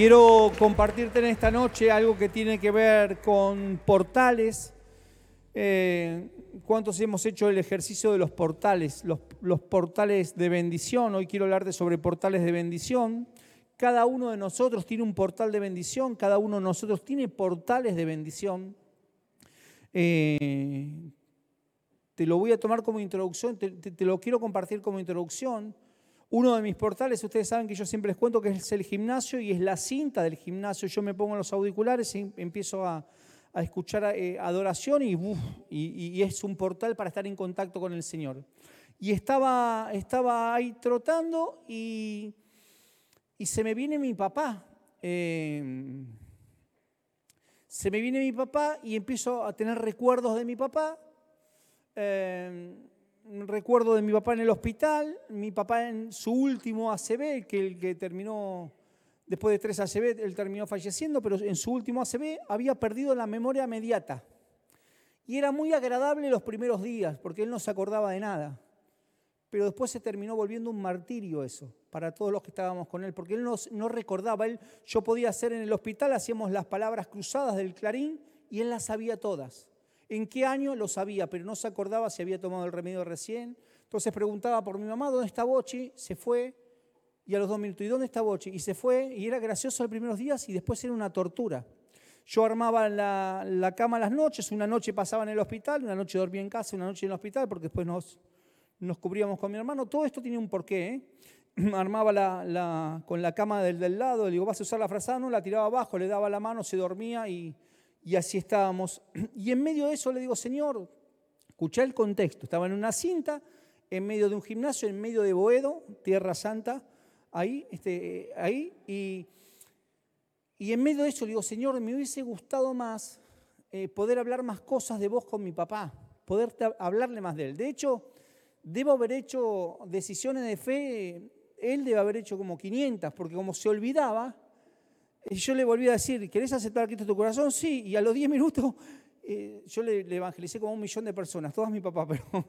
Quiero compartirte en esta noche algo que tiene que ver con portales. Eh, ¿Cuántos hemos hecho el ejercicio de los portales? Los, portales de bendición. Hoy quiero hablarte sobre portales de bendición. Cada uno de nosotros tiene un portal de bendición, cada uno de nosotros tiene portales de bendición. Eh, te lo voy a tomar como introducción, te lo quiero compartir como introducción uno de mis portales, ustedes saben que yo siempre les cuento que es el gimnasio y es la cinta del gimnasio. Yo me pongo los auriculares y empiezo a, escuchar eh, adoración y, es un portal para estar en contacto con el Señor. Y estaba, estaba ahí trotando y, se me viene mi papá. Eh, se me viene mi papá y empiezo a tener recuerdos de mi papá. Eh, recuerdo de mi papá en el hospital, mi papá en su último ACB, que el que terminó, después de tres ACB, él terminó falleciendo, pero en su último ACB había perdido la memoria inmediata. Y era muy agradable los primeros días, porque él no se acordaba de nada. Pero después se terminó volviendo un martirio eso, para todos los que estábamos con él, porque él no, no recordaba. Él, yo podía hacer en el hospital, hacíamos las palabras cruzadas del clarín y él las sabía todas. ¿En qué año? Lo sabía, pero no se acordaba si había tomado el remedio recién. Entonces preguntaba por mi mamá, ¿dónde está Bochi? Se fue. Y a los dos minutos, ¿y dónde está Bochi? Y se fue. Y era gracioso los primeros días y después era una tortura. Yo armaba la, cama las noches, una noche pasaba en el hospital, una noche dormía en casa, una noche en el hospital, porque después nos, nos cubríamos con mi hermano. Todo esto tiene un porqué. ¿eh? Armaba la, con la cama del, del lado, le digo, vas a usar la frazada, no, la tiraba abajo, le daba la mano, se dormía y y así estábamos. Y en medio de eso le digo, Señor, escuché el contexto, estaba en una cinta, en medio de un gimnasio, en medio de Boedo, Tierra Santa, ahí, este, ahí, y, y en medio de eso le digo, Señor, me hubiese gustado más eh, poder hablar más cosas de vos con mi papá, poder hablarle más de él. De hecho, debo haber hecho decisiones de fe, él debe haber hecho como 500, porque como se olvidaba, yo le volví a decir, ¿querés aceptar a Cristo en tu corazón? Sí. Y a los 10 minutos eh, yo le, evangelicé como un millón de personas, todas mi papá, pero,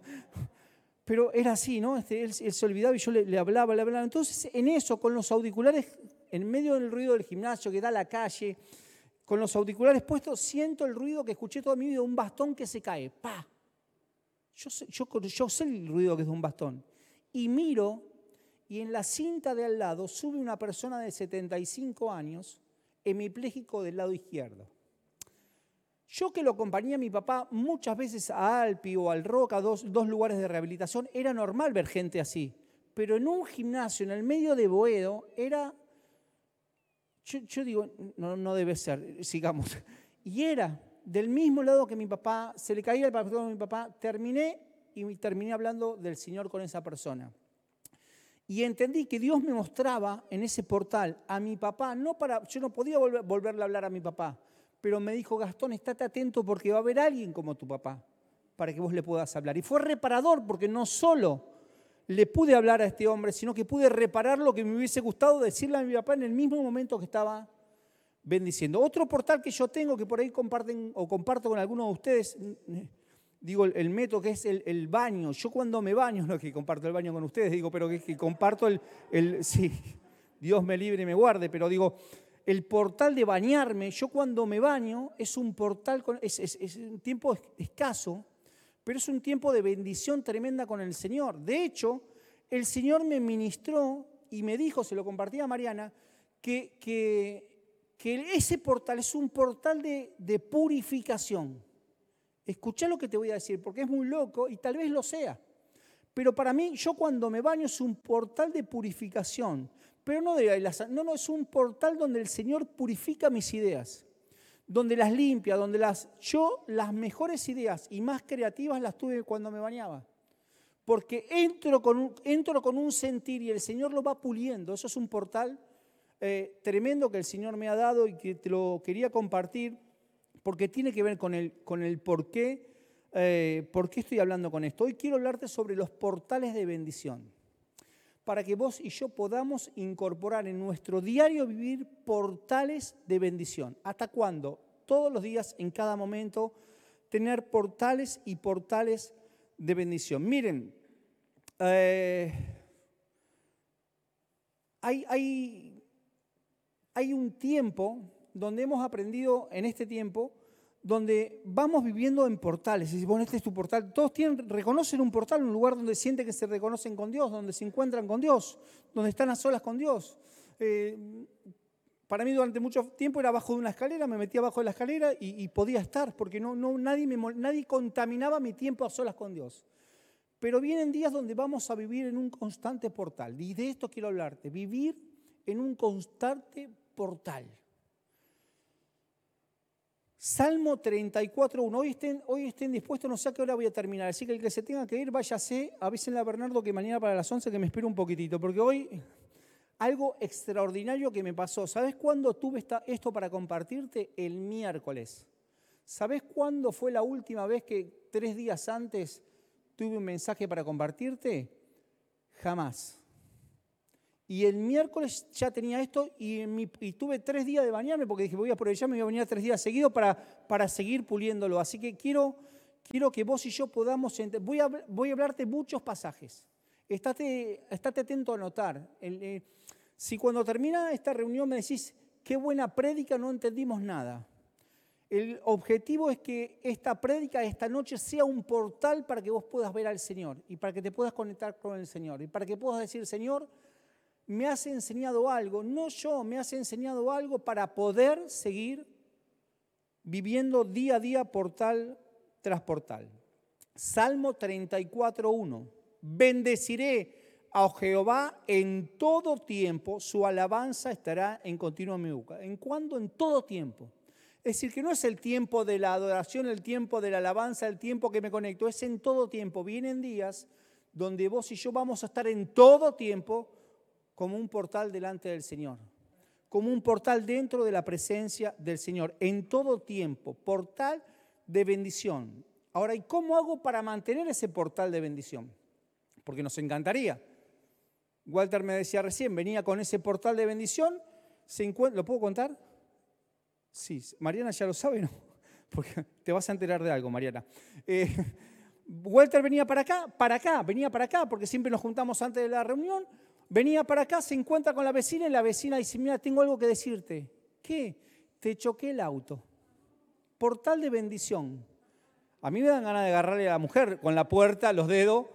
pero era así, ¿no? Este, él, se olvidaba y yo le, hablaba, le hablaba. Entonces, en eso, con los auriculares, en medio del ruido del gimnasio que da a la calle, con los auriculares puestos, siento el ruido que escuché toda mi vida, un bastón que se cae. ¡Pa! Yo yo, yo sé el ruido que es de un bastón. Y miro y en la cinta de al lado sube una persona de 75 años, hemipléjico del lado izquierdo. Yo que lo acompañé a mi papá muchas veces a Alpi o al Roca, dos, lugares de rehabilitación, era normal ver gente así. Pero en un gimnasio, en el medio de Boedo, era... Yo, digo, no, debe ser, sigamos. Y era del mismo lado que mi papá, se le caía el papel a mi papá, terminé y terminé hablando del Señor con esa persona. Y entendí que Dios me mostraba en ese portal a mi papá, no para, yo no podía volverle a hablar a mi papá, pero me dijo, Gastón, estate atento porque va a haber alguien como tu papá para que vos le puedas hablar. Y fue reparador porque no solo le pude hablar a este hombre, sino que pude reparar lo que me hubiese gustado decirle a mi papá en el mismo momento que estaba bendiciendo. Otro portal que yo tengo, que por ahí comparten o comparto con algunos de ustedes, digo, el, método que es el, baño. Yo cuando me baño, no es que comparto el baño con ustedes, digo, pero que, comparto el, sí, Dios me libre y me guarde, pero digo, el portal de bañarme, yo cuando me baño es un portal, con, es, es, un tiempo escaso, pero es un tiempo de bendición tremenda con el Señor. De hecho, el Señor me ministró y me dijo, se lo compartí a Mariana, que, que, que ese portal es un portal de, de purificación. Escucha lo que te voy a decir, porque es muy loco y tal vez lo sea. Pero para mí, yo cuando me baño es un portal de purificación. Pero no, de no, no, es un portal donde el Señor purifica mis ideas, donde las limpia, donde las... Yo las mejores ideas y más creativas las tuve cuando me bañaba. Porque entro con un, entro con un sentir y el Señor lo va puliendo. Eso es un portal eh, tremendo que el Señor me ha dado y que te lo quería compartir porque tiene que ver con el, con el por qué, eh, por qué estoy hablando con esto. Hoy quiero hablarte sobre los portales de bendición, para que vos y yo podamos incorporar en nuestro diario vivir portales de bendición. ¿Hasta cuándo? Todos los días, en cada momento, tener portales y portales de bendición. Miren, eh, hay, hay hay un tiempo donde hemos aprendido en este tiempo, donde vamos viviendo en portales. Y si bueno, este es tu portal. Todos tienen, reconocen un portal, un lugar donde sienten que se reconocen con Dios, donde se encuentran con Dios, donde están a solas con Dios. Eh, para mí durante mucho tiempo era abajo de una escalera, me metía abajo de la escalera y, podía estar, porque no, nadie contaminaba mi tiempo a solas con Dios. Pero vienen días donde vamos a vivir en un constante portal. Y de esto quiero hablarte, vivir en un constante portal. Salmo 34.1. Hoy estén, hoy estén dispuestos, no sé a qué hora voy a terminar. Así que el que se tenga que ir, váyase. Avísenle a Bernardo que mañana para las 11 que me espere un poquitito. Porque hoy algo extraordinario que me pasó. ¿Sabes cuándo tuve esto para compartirte? El miércoles. ¿Sabes cuándo fue la última vez que tres días antes tuve un mensaje para compartirte? Jamás. Y el miércoles ya tenía esto y, tuve tres días de bañarme porque dije, voy a aprovecharme, voy a venir tres días seguidos para, para seguir puliéndolo. Así que quiero, quiero que vos y yo podamos... Voy a, voy a hablarte muchos pasajes. Estate, estate atento a notar. Eh, si cuando termina esta reunión me decís, qué buena prédica, no entendimos nada. El objetivo es que esta prédica esta noche sea un portal para que vos puedas ver al Señor y para que te puedas conectar con el Señor y para que puedas decir, Señor, me has enseñado algo, no yo, me has enseñado algo para poder seguir viviendo día a día portal tras portal. Salmo 34.1. Bendeciré a Jehová en todo tiempo, su alabanza estará en continua mi boca. ¿En cuándo? En todo tiempo. Es decir, que no es el tiempo de la adoración, el tiempo de la alabanza, el tiempo que me conecto, es en todo tiempo. Vienen días donde vos y yo vamos a estar en todo tiempo como un portal delante del Señor, como un portal dentro de la presencia del Señor, en todo tiempo, portal de bendición. Ahora, ¿y cómo hago para mantener ese portal de bendición? Porque nos encantaría. Walter me decía recién, venía con ese portal de bendición, ¿lo puedo contar? Sí, Mariana ya lo sabe, ¿no? Porque te vas a enterar de algo, Mariana. Eh, Walter venía para acá, para acá, venía para acá, porque siempre nos juntamos antes de la reunión, Venía para acá, se encuentra con la vecina y la vecina dice, mira, tengo algo que decirte. ¿Qué? Te choqué el auto. Portal de bendición. A mí me dan ganas de agarrarle a la mujer con la puerta, los dedos.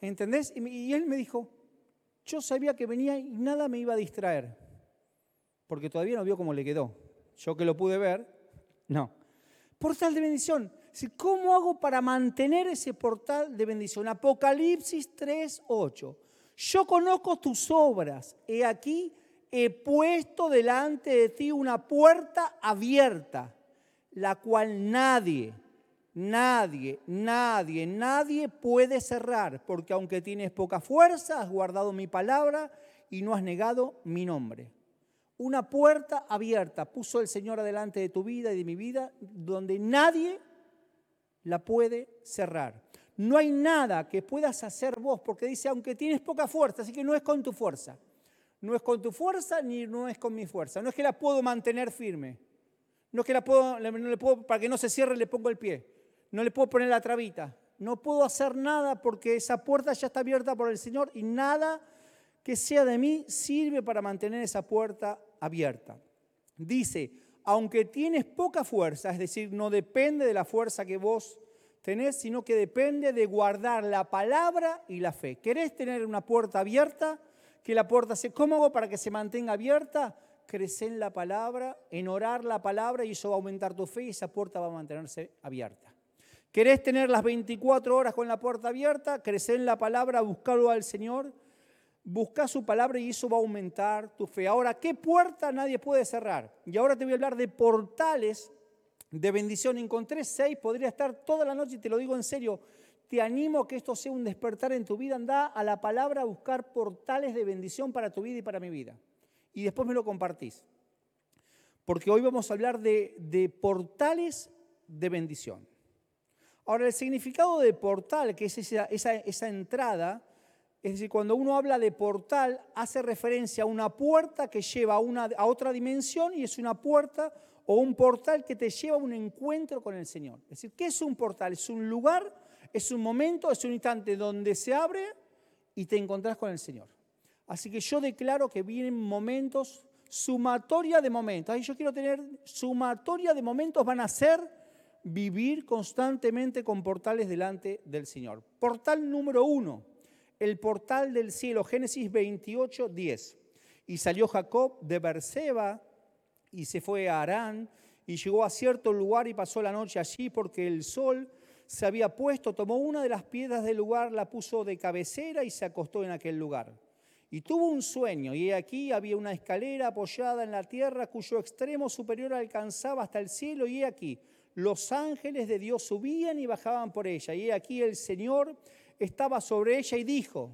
¿Entendés? Y él me dijo, yo sabía que venía y nada me iba a distraer. Porque todavía no vio cómo le quedó. Yo que lo pude ver, no. Portal de bendición. ¿Cómo hago para mantener ese portal de bendición? Apocalipsis 3, 8 yo conozco tus obras, he aquí, he puesto delante de ti una puerta abierta, la cual nadie, nadie, nadie, nadie puede cerrar, porque aunque tienes poca fuerza, has guardado mi palabra y no has negado mi nombre. Una puerta abierta puso el Señor adelante de tu vida y de mi vida, donde nadie la puede cerrar. No hay nada que puedas hacer vos, porque dice, aunque tienes poca fuerza, así que no es con tu fuerza. No es con tu fuerza ni no es con mi fuerza. No es que la puedo mantener firme. No es que la puedo, para que no se cierre le pongo el pie. No le puedo poner la trabita. No puedo hacer nada porque esa puerta ya está abierta por el Señor y nada que sea de mí sirve para mantener esa puerta abierta. Dice, aunque tienes poca fuerza, es decir, no depende de la fuerza que vos tenés, sino que depende de guardar la palabra y la fe. ¿Querés tener una puerta abierta? Que la puerta se... ¿Cómo para que se mantenga abierta? Crecer en la palabra, en orar la palabra y eso va a aumentar tu fe y esa puerta va a mantenerse abierta. ¿Querés tener las 24 horas con la puerta abierta? Crecer en la palabra, buscarlo al Señor, busca su palabra y eso va a aumentar tu fe. Ahora, ¿qué puerta nadie puede cerrar? Y ahora te voy a hablar de portales de bendición. Encontré seis, podría estar toda la noche y te lo digo en serio. Te animo a que esto sea un despertar en tu vida. Anda a la palabra a buscar portales de bendición para tu vida y para mi vida. Y después me lo compartís. Porque hoy vamos a hablar de, portales de bendición. Ahora, el significado de portal, que es esa, entrada, es decir, cuando uno habla de portal, hace referencia a una puerta que lleva a otra dimensión y es una puerta o un portal que te lleva a un encuentro con el Señor. Es decir, ¿qué es un portal? Es un lugar, es un momento, es un instante donde se abre y te encontrás con el Señor. Así que yo declaro que vienen momentos sumatoria de momentos. Ahí yo quiero tener sumatoria de momentos van a ser vivir constantemente con portales delante del Señor. Portal número uno, el portal del cielo, Génesis 28, 10. Y salió Jacob de Berseba y se fue a Arán y llegó a cierto lugar y pasó la noche allí porque el sol se había puesto, tomó una de las piedras del lugar, la puso de cabecera y se acostó en aquel lugar. Y tuvo un sueño, y aquí había una escalera apoyada en la tierra cuyo extremo superior alcanzaba hasta el cielo, y aquí los ángeles de Dios subían y bajaban por ella, y aquí el Señor estaba sobre ella y dijo,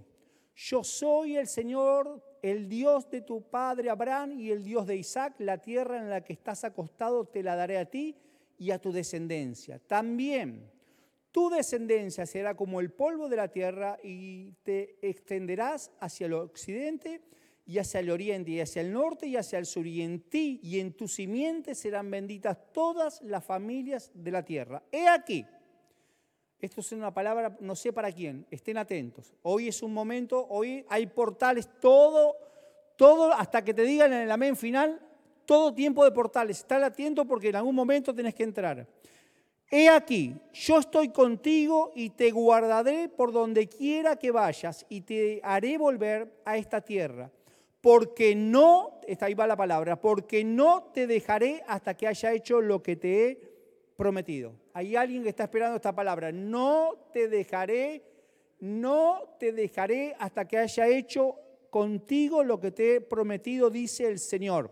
yo soy el Señor, el Dios de tu padre Abraham y el Dios de Isaac, la tierra en la que estás acostado te la daré a ti y a tu descendencia. También tu descendencia será como el polvo de la tierra y te extenderás hacia el occidente y hacia el oriente y hacia el norte y hacia el sur. Y en ti y en tu simiente serán benditas todas las familias de la tierra. He aquí. Esto es una palabra, no sé para quién, estén atentos. Hoy es un momento, hoy hay portales, todo, todo, hasta que te digan en el amén final, todo tiempo de portales. Estar atento porque en algún momento tenés que entrar. He aquí, yo estoy contigo y te guardaré por donde quiera que vayas y te haré volver a esta tierra. Porque no, ahí va la palabra, porque no te dejaré hasta que haya hecho lo que te he prometido. Hay alguien que está esperando esta palabra. No te dejaré, no te dejaré hasta que haya hecho contigo lo que te he prometido, dice el Señor.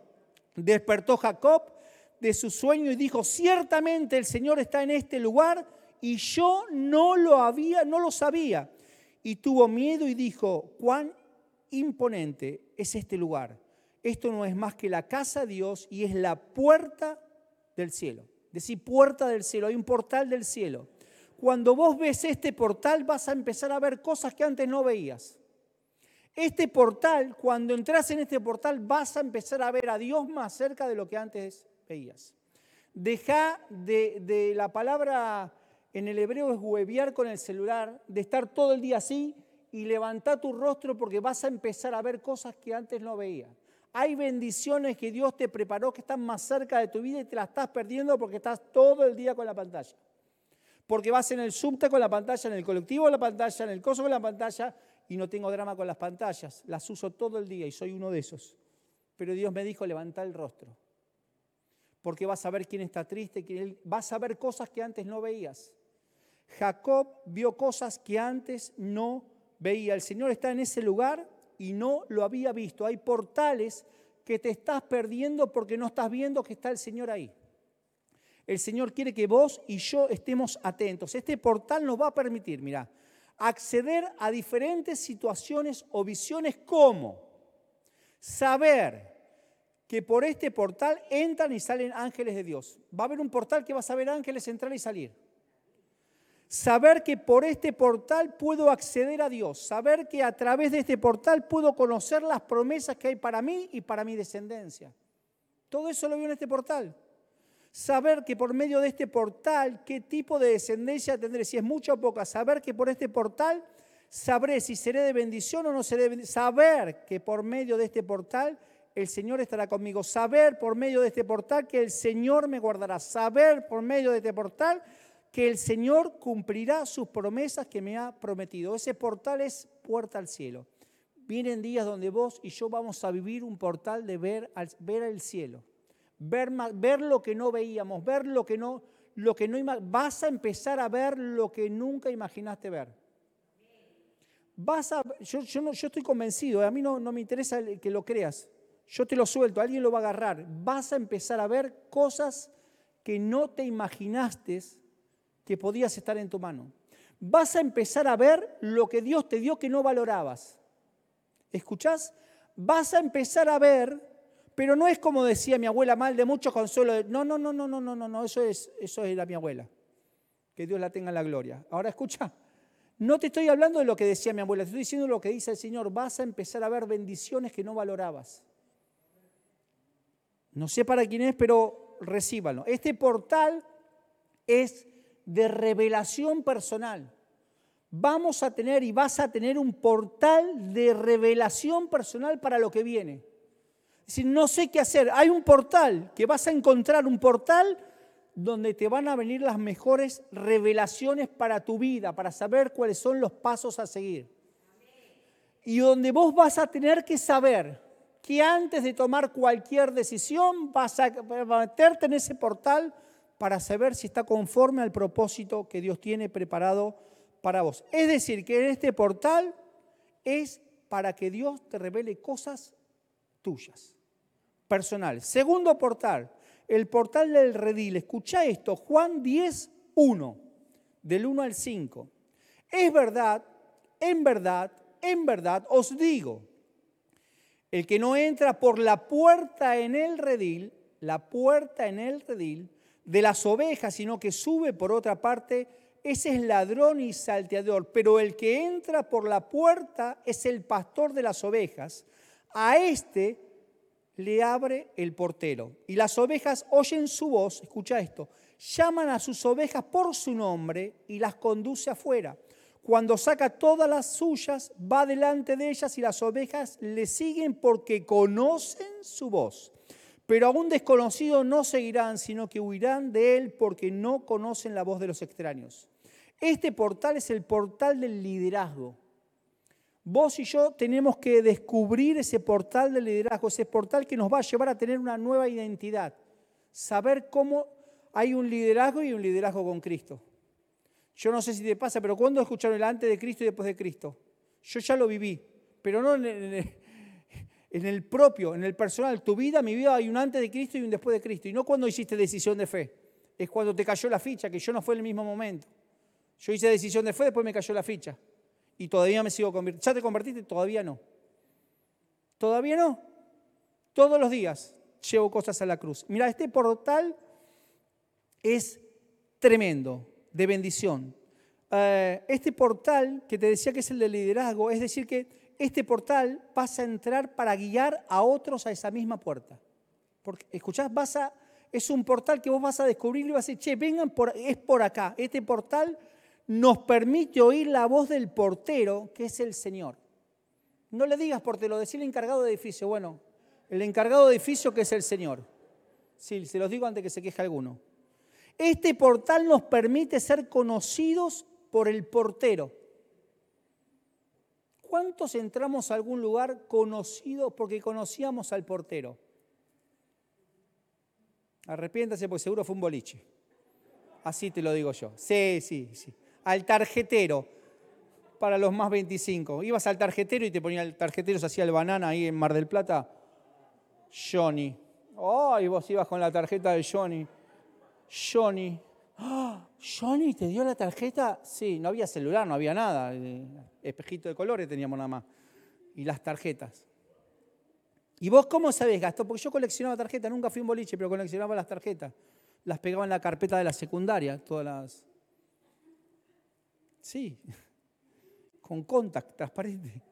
Despertó Jacob de su sueño y dijo, ciertamente el Señor está en este lugar y yo no lo había, no lo sabía. Y tuvo miedo y dijo, cuán imponente es este lugar. Esto no es más que la casa de Dios y es la puerta del cielo. Decir puerta del cielo, hay un portal del cielo. Cuando vos ves este portal vas a empezar a ver cosas que antes no veías. Este portal, cuando entras en este portal vas a empezar a ver a Dios más cerca de lo que antes veías. Deja de, la palabra en el hebreo es hueviar con el celular, de estar todo el día así y levantar tu rostro porque vas a empezar a ver cosas que antes no veías. Hay bendiciones que Dios te preparó que están más cerca de tu vida y te las estás perdiendo porque estás todo el día con la pantalla. Porque vas en el subte con la pantalla, en el colectivo con la pantalla, en el coso con la pantalla y no tengo drama con las pantallas. Las uso todo el día y soy uno de esos. Pero Dios me dijo, levanta el rostro porque vas a ver quién está triste, vas a ver cosas que antes no veías. Jacob vio cosas que antes no veía. El Señor está en ese lugar y no lo había visto. Hay portales que te estás perdiendo porque no estás viendo que está el Señor ahí. El Señor quiere que vos y yo estemos atentos. Este portal nos va a permitir, mira, acceder a diferentes situaciones o visiones como saber que por este portal entran y salen ángeles de Dios. Va a haber un portal que vas a ver ángeles entrar y salir. Saber que por este portal puedo acceder a Dios. Saber que a través de este portal puedo conocer las promesas que hay para mí y para mi descendencia. Todo eso lo veo en este portal. Saber que por medio de este portal qué tipo de descendencia tendré, si es mucha o poca. Saber que por este portal sabré si seré de bendición o no seré de bendición. Saber que por medio de este portal el Señor estará conmigo. Saber por medio de este portal que el Señor me guardará. Saber por medio de este portal que el Señor cumplirá sus promesas que me ha prometido. Ese portal es puerta al cielo. Vienen días donde vos y yo vamos a vivir un portal de ver, ver el cielo. Ver, ver lo que no veíamos, ver lo que no, lo que no vas a empezar a ver lo que nunca imaginaste ver. Vas a, yo, no, yo estoy convencido, a mí no, no me interesa que lo creas yo te lo suelto, alguien lo va a agarrar, vas a empezar a ver cosas que no te imaginaste que podías estar en tu mano. Vas a empezar a ver lo que Dios te dio que no valorabas. ¿Escuchás? Vas a empezar a ver, pero no es como decía mi abuela mal de mucho consuelo. No, no, no, no, no, no, no, no, eso es, eso es la mi abuela. Que Dios la tenga en la gloria. Ahora escucha, no te estoy hablando de lo que decía mi abuela, te estoy diciendo lo que dice el Señor. Vas a empezar a ver bendiciones que no valorabas. No sé para quién es, pero recíbalo. Este portal es de revelación personal. Vamos a tener y vas a tener un portal de revelación personal para lo que viene. Decir, no sé qué hacer. Hay un portal, que vas a encontrar un portal donde te van a venir las mejores revelaciones para tu vida, para saber cuáles son los pasos a seguir. Y donde vos vas a tener que saber que antes de tomar cualquier decisión vas a meterte en ese portal para saber si está conforme al propósito que Dios tiene preparado para vos. Es decir, que en este portal es para que Dios te revele cosas tuyas, personales. Segundo portal, el portal del redil. Escucha esto, Juan 10, 1, del 1 al 5. Es verdad, en verdad, en verdad os digo, el que no entra por la puerta en el redil, la puerta en el redil de las ovejas, sino que sube por otra parte, ese es ladrón y salteador, pero el que entra por la puerta es el pastor de las ovejas. A este le abre el portero. Y las ovejas oyen su voz, escucha esto, llaman a sus ovejas por su nombre y las conduce afuera. Cuando saca todas las suyas, va delante de ellas y las ovejas le siguen porque conocen su voz. Pero a un desconocido no seguirán, sino que huirán de él porque no conocen la voz de los extraños. Este portal es el portal del liderazgo. Vos y yo tenemos que descubrir ese portal del liderazgo, ese portal que nos va a llevar a tener una nueva identidad. Saber cómo hay un liderazgo y un liderazgo con Cristo. Yo no sé si te pasa, pero ¿cuándo escucharon el antes de Cristo y después de Cristo? Yo ya lo viví, pero no en el propio, en el personal. Tu vida, mi vida, hay un antes de Cristo y un después de Cristo. Y no cuando hiciste decisión de fe. Es cuando te cayó la ficha, que yo no fue en el mismo momento. Yo hice decisión de fe, después me cayó la ficha. Y todavía me sigo convirtiendo. ¿Ya te convertiste? Todavía no. Todavía no. Todos los días llevo cosas a la cruz. Mira, este portal es tremendo, de bendición. Eh, este portal que te decía que es el de liderazgo, es decir, que este portal vas a entrar para guiar a otros a esa misma puerta. Porque, escuchás, a, es un portal que vos vas a descubrir y vas a decir, che, vengan, por, es por acá. Este portal nos permite oír la voz del portero, que es el Señor. No le digas portero, decirle encargado de edificio. Bueno, el encargado de edificio que es el Señor. Sí, se los digo antes que se queje alguno. Este portal nos permite ser conocidos por el portero. ¿Cuántos entramos a algún lugar conocidos porque conocíamos al portero? Arrepiéntase porque seguro fue un boliche. Así te lo digo yo. Sí, sí, sí al tarjetero para los más 25. Ibas al tarjetero y te ponía el tarjetero, se hacía el banana ahí en Mar del Plata. Johnny. Oh, y vos ibas con la tarjeta de Johnny. Johnny. ¡Ah! ¿Johnny te dio la tarjeta? Sí, no había celular, no había nada. Espejito de colores teníamos nada más. Y las tarjetas. ¿Y vos cómo sabés, Gastón? Porque yo coleccionaba tarjetas, nunca fui un boliche, pero coleccionaba las tarjetas. Las pegaba en la carpeta de la secundaria, todas las Sí, con contact transparente.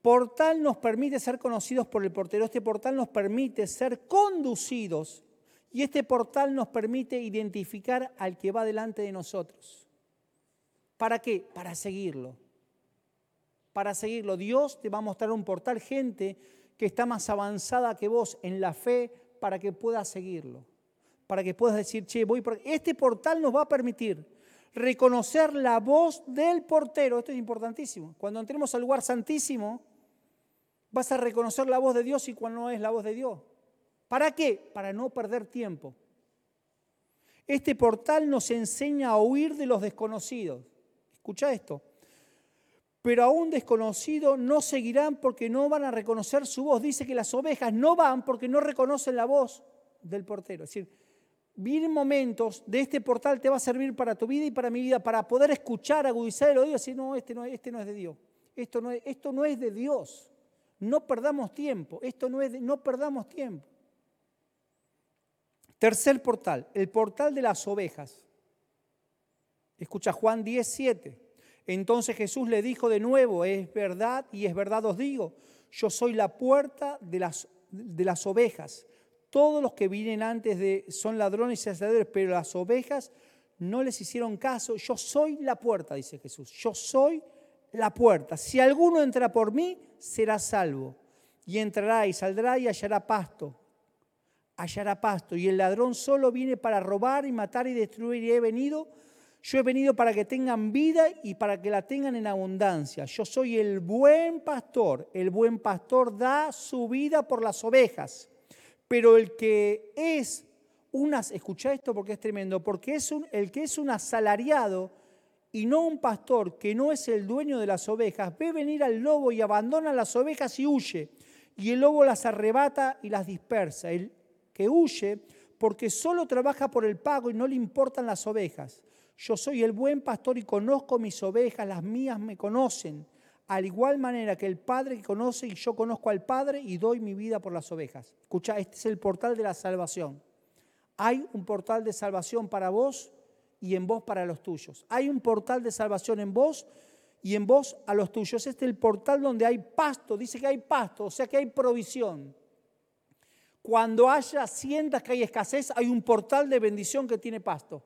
Portal nos permite ser conocidos por el portero. Este portal nos permite ser conducidos y este portal nos permite identificar al que va delante de nosotros. ¿Para qué? Para seguirlo. Para seguirlo. Dios te va a mostrar un portal, gente que está más avanzada que vos en la fe para que puedas seguirlo. Para que puedas decir, che, voy por... Este portal nos va a permitir reconocer la voz del portero. Esto es importantísimo. Cuando entremos al lugar santísimo, vas a reconocer la voz de Dios y cuando no es la voz de Dios. ¿Para qué? Para no perder tiempo. Este portal nos enseña a huir de los desconocidos. Escucha esto. Pero a un desconocido no seguirán porque no van a reconocer su voz. Dice que las ovejas no van porque no reconocen la voz del portero. Es decir, vienen momentos de este portal te va a servir para tu vida y para mi vida, para poder escuchar, agudizar el oído y decir, no, este no, este es de Dios. Esto no es, esto no es de Dios. No perdamos tiempo. Esto no es de, no perdamos tiempo. Tercer portal, el portal de las ovejas. Escucha Juan 10, 7. Entonces Jesús le dijo de nuevo, es verdad y es verdad os digo, yo soy la puerta de las, de las ovejas. Todos los que vienen antes de son ladrones y asadores, pero las ovejas no les hicieron caso. Yo soy la puerta, dice Jesús. Yo soy la puerta. Si alguno entra por mí, será salvo. y entrará y saldrá y hallará pasto. Hallará pasto. Y el ladrón solo viene para robar y matar y destruir. Y he venido, yo he venido para que tengan vida y para que la tengan en abundancia. Yo soy el buen pastor. El buen pastor da su vida por las ovejas. Pero el que es unas, escucha esto porque es tremendo, porque es un, el que es un asalariado y no un pastor que no es el dueño de las ovejas, ve venir al lobo y abandona las ovejas y huye y el lobo las arrebata y las dispersa. Que huye porque solo trabaja por el pago y no le importan las ovejas. Yo soy el buen pastor y conozco mis ovejas, las mías me conocen. Al igual manera que el Padre que conoce y yo conozco al Padre y doy mi vida por las ovejas. Escucha, este es el portal de la salvación. Hay un portal de salvación para vos y en vos para los tuyos. Hay un portal de salvación en vos y en vos a los tuyos. Este es el portal donde hay pasto, dice que hay pasto, o sea que hay provisión. Cuando haya, sientas que hay escasez, hay un portal de bendición que tiene pasto.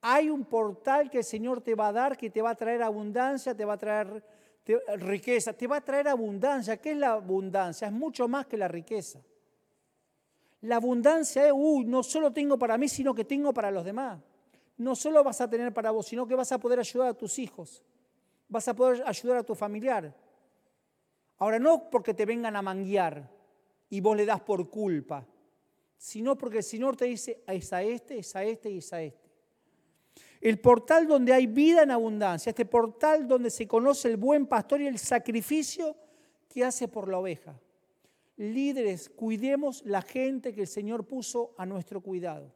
Hay un portal que el Señor te va a dar, que te va a traer abundancia, te va a traer riqueza, te va a traer abundancia. ¿Qué es la abundancia? Es mucho más que la riqueza. La abundancia es, uy, no solo tengo para mí, sino que tengo para los demás. No solo vas a tener para vos, sino que vas a poder ayudar a tus hijos vas a poder ayudar a tu familiar. Ahora, no porque te vengan a manguear y vos le das por culpa, sino porque el Señor te dice, es a este, es a este y es a este. El portal donde hay vida en abundancia, este portal donde se conoce el buen pastor y el sacrificio que hace por la oveja. Líderes, cuidemos la gente que el Señor puso a nuestro cuidado.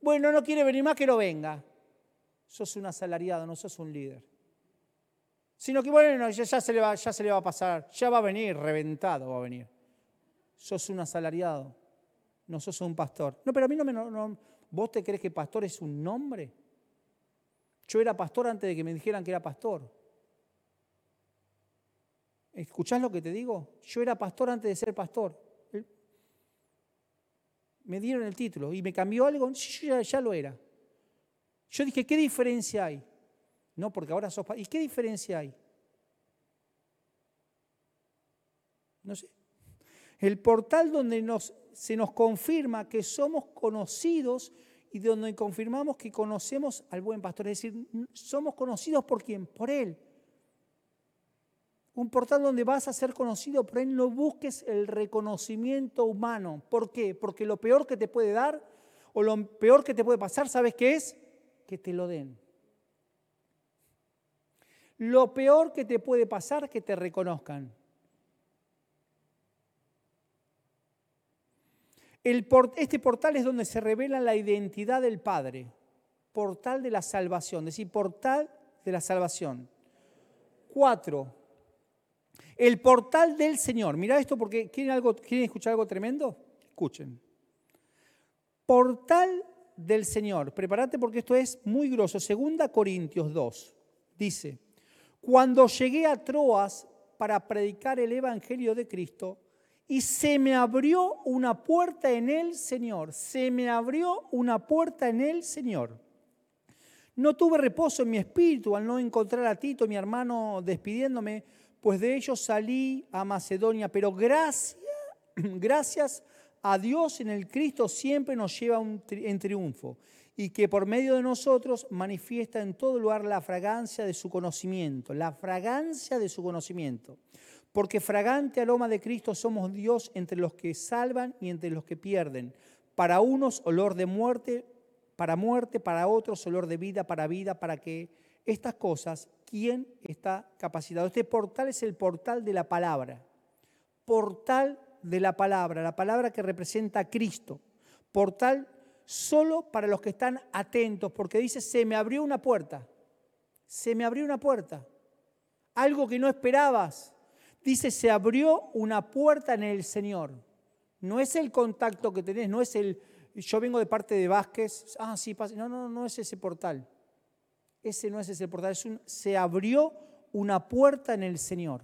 Bueno, no quiere venir más que no venga. Sos un asalariado, no sos un líder sino que bueno, ya, se le va, ya se le va a pasar, ya va a venir, reventado va a venir. Sos un asalariado, no sos un pastor. No, pero a mí no me... ¿Vos te crees que pastor es un nombre? Yo era pastor antes de que me dijeran que era pastor. ¿Escuchás lo que te digo? Yo era pastor antes de ser pastor. Me dieron el título y me cambió algo. Yo ya, ya lo era. Yo dije, ¿qué diferencia hay? No, porque ahora sos... ¿Y qué diferencia hay? No sé. El portal donde nos, se nos confirma que somos conocidos y donde confirmamos que conocemos al buen pastor. Es decir, somos conocidos por quién? Por Él. Un portal donde vas a ser conocido por Él, no busques el reconocimiento humano. ¿Por qué? Porque lo peor que te puede dar o lo peor que te puede pasar, ¿sabes qué es? Que te lo den. Lo peor que te puede pasar que te reconozcan. Este portal es donde se revela la identidad del Padre. Portal de la salvación, es decir, portal de la salvación. Cuatro, el portal del Señor. Mira esto porque ¿quieren, algo, ¿quieren escuchar algo tremendo? Escuchen. Portal del Señor. Prepárate porque esto es muy grosso. Segunda Corintios 2. Dice, cuando llegué a Troas para predicar el Evangelio de Cristo, y se me abrió una puerta en el Señor, se me abrió una puerta en el Señor. No tuve reposo en mi espíritu al no encontrar a Tito, mi hermano, despidiéndome, pues de ellos salí a Macedonia, pero gracias, gracias a Dios en el Cristo siempre nos lleva en triunfo y que por medio de nosotros manifiesta en todo lugar la fragancia de su conocimiento, la fragancia de su conocimiento. Porque fragante aroma de Cristo somos Dios entre los que salvan y entre los que pierden. Para unos olor de muerte, para muerte, para otros olor de vida, para vida, para que estas cosas, ¿quién está capacitado? Este portal es el portal de la palabra. Portal de la palabra, la palabra que representa a Cristo. Portal solo para los que están atentos, porque dice, se me abrió una puerta, se me abrió una puerta, algo que no esperabas. Dice, se abrió una puerta en el Señor. No es el contacto que tenés, no es el, yo vengo de parte de Vázquez, ah, sí, no, no, no es ese portal. Ese no es ese portal, es un, se abrió una puerta en el Señor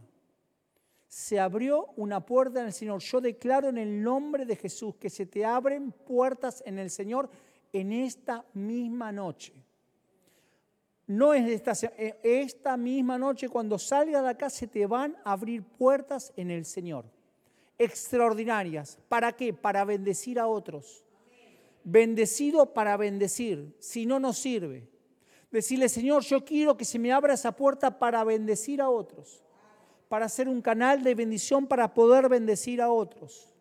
se abrió una puerta en el Señor. Yo declaro en el nombre de Jesús que se te abren puertas en el Señor en esta misma noche. No es esta, esta misma noche, cuando salgas de acá, se te van a abrir puertas en el Señor. extraordinarias. ¿Para qué? Para bendecir a otros. Bendecido para bendecir, si no nos sirve. Decirle, Señor, yo quiero que se me abra esa puerta para bendecir a otros, para ser un canal de bendición, para poder bendecir a otros.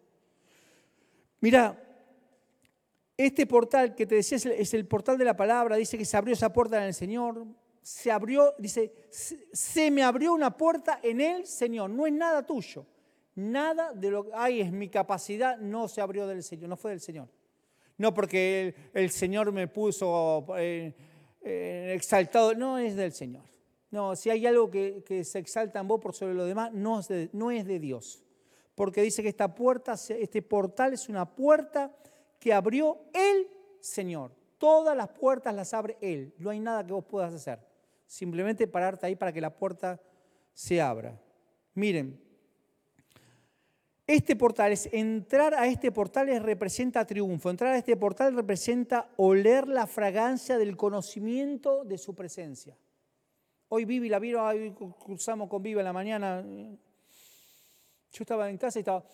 Mira, este portal que te decía es el, portal de la palabra, dice que se abrió esa puerta en el Señor, se abrió, dice, se me abrió una puerta en el Señor, no es nada tuyo, nada de lo que hay es mi capacidad, no se abrió del Señor, no fue del Señor. No porque el, Señor me puso eh, eh, exaltado, no es del Señor. No, si hay algo que, se exalta en vos por sobre lo demás, no es, de, no es de Dios. Porque dice que esta puerta, este portal es una puerta que abrió el Señor. Todas las puertas las abre Él. No hay nada que vos puedas hacer. Simplemente pararte ahí para que la puerta se abra. Miren, este portal es entrar a este portal representa triunfo. Entrar a este portal representa oler la fragancia del conocimiento de su presencia. Hoy Vivi la vieron, hoy cruzamos con Vivi en la mañana. Yo estaba en casa y estaba,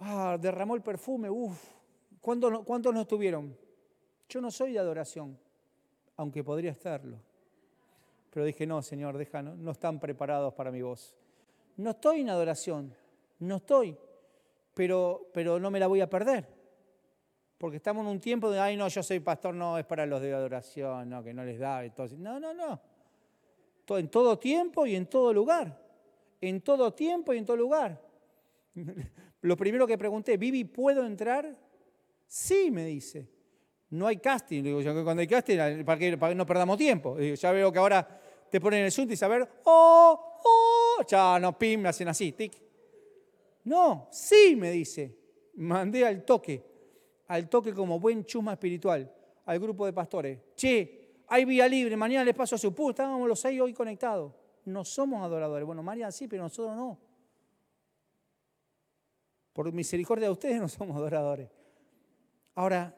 ah, derramó el perfume, uff. ¿Cuántos, ¿Cuántos no estuvieron? Yo no soy de adoración, aunque podría estarlo. Pero dije, no, Señor, deja, no están preparados para mi voz. No estoy en adoración, no estoy pero, pero no me la voy a perder. Porque estamos en un tiempo de, ay, no, yo soy pastor, no, es para los de adoración, no, que no les da. Entonces, no, no, no. En todo tiempo y en todo lugar. En todo tiempo y en todo lugar. Lo primero que pregunté, Vivi, ¿puedo entrar? Sí, me dice. No hay casting. Digo, cuando hay casting, para que, no perdamos tiempo. ya veo que ahora te ponen el asunto y saber, oh, oh, ya no, pim, me hacen así, tic. No, sí, me dice. Mandé al toque, al toque como buen chuma espiritual, al grupo de pastores. Che, hay vía libre, mañana les paso a su puta, estábamos los seis hoy conectados. No somos adoradores. Bueno, María sí, pero nosotros no. Por misericordia de ustedes no somos adoradores. Ahora,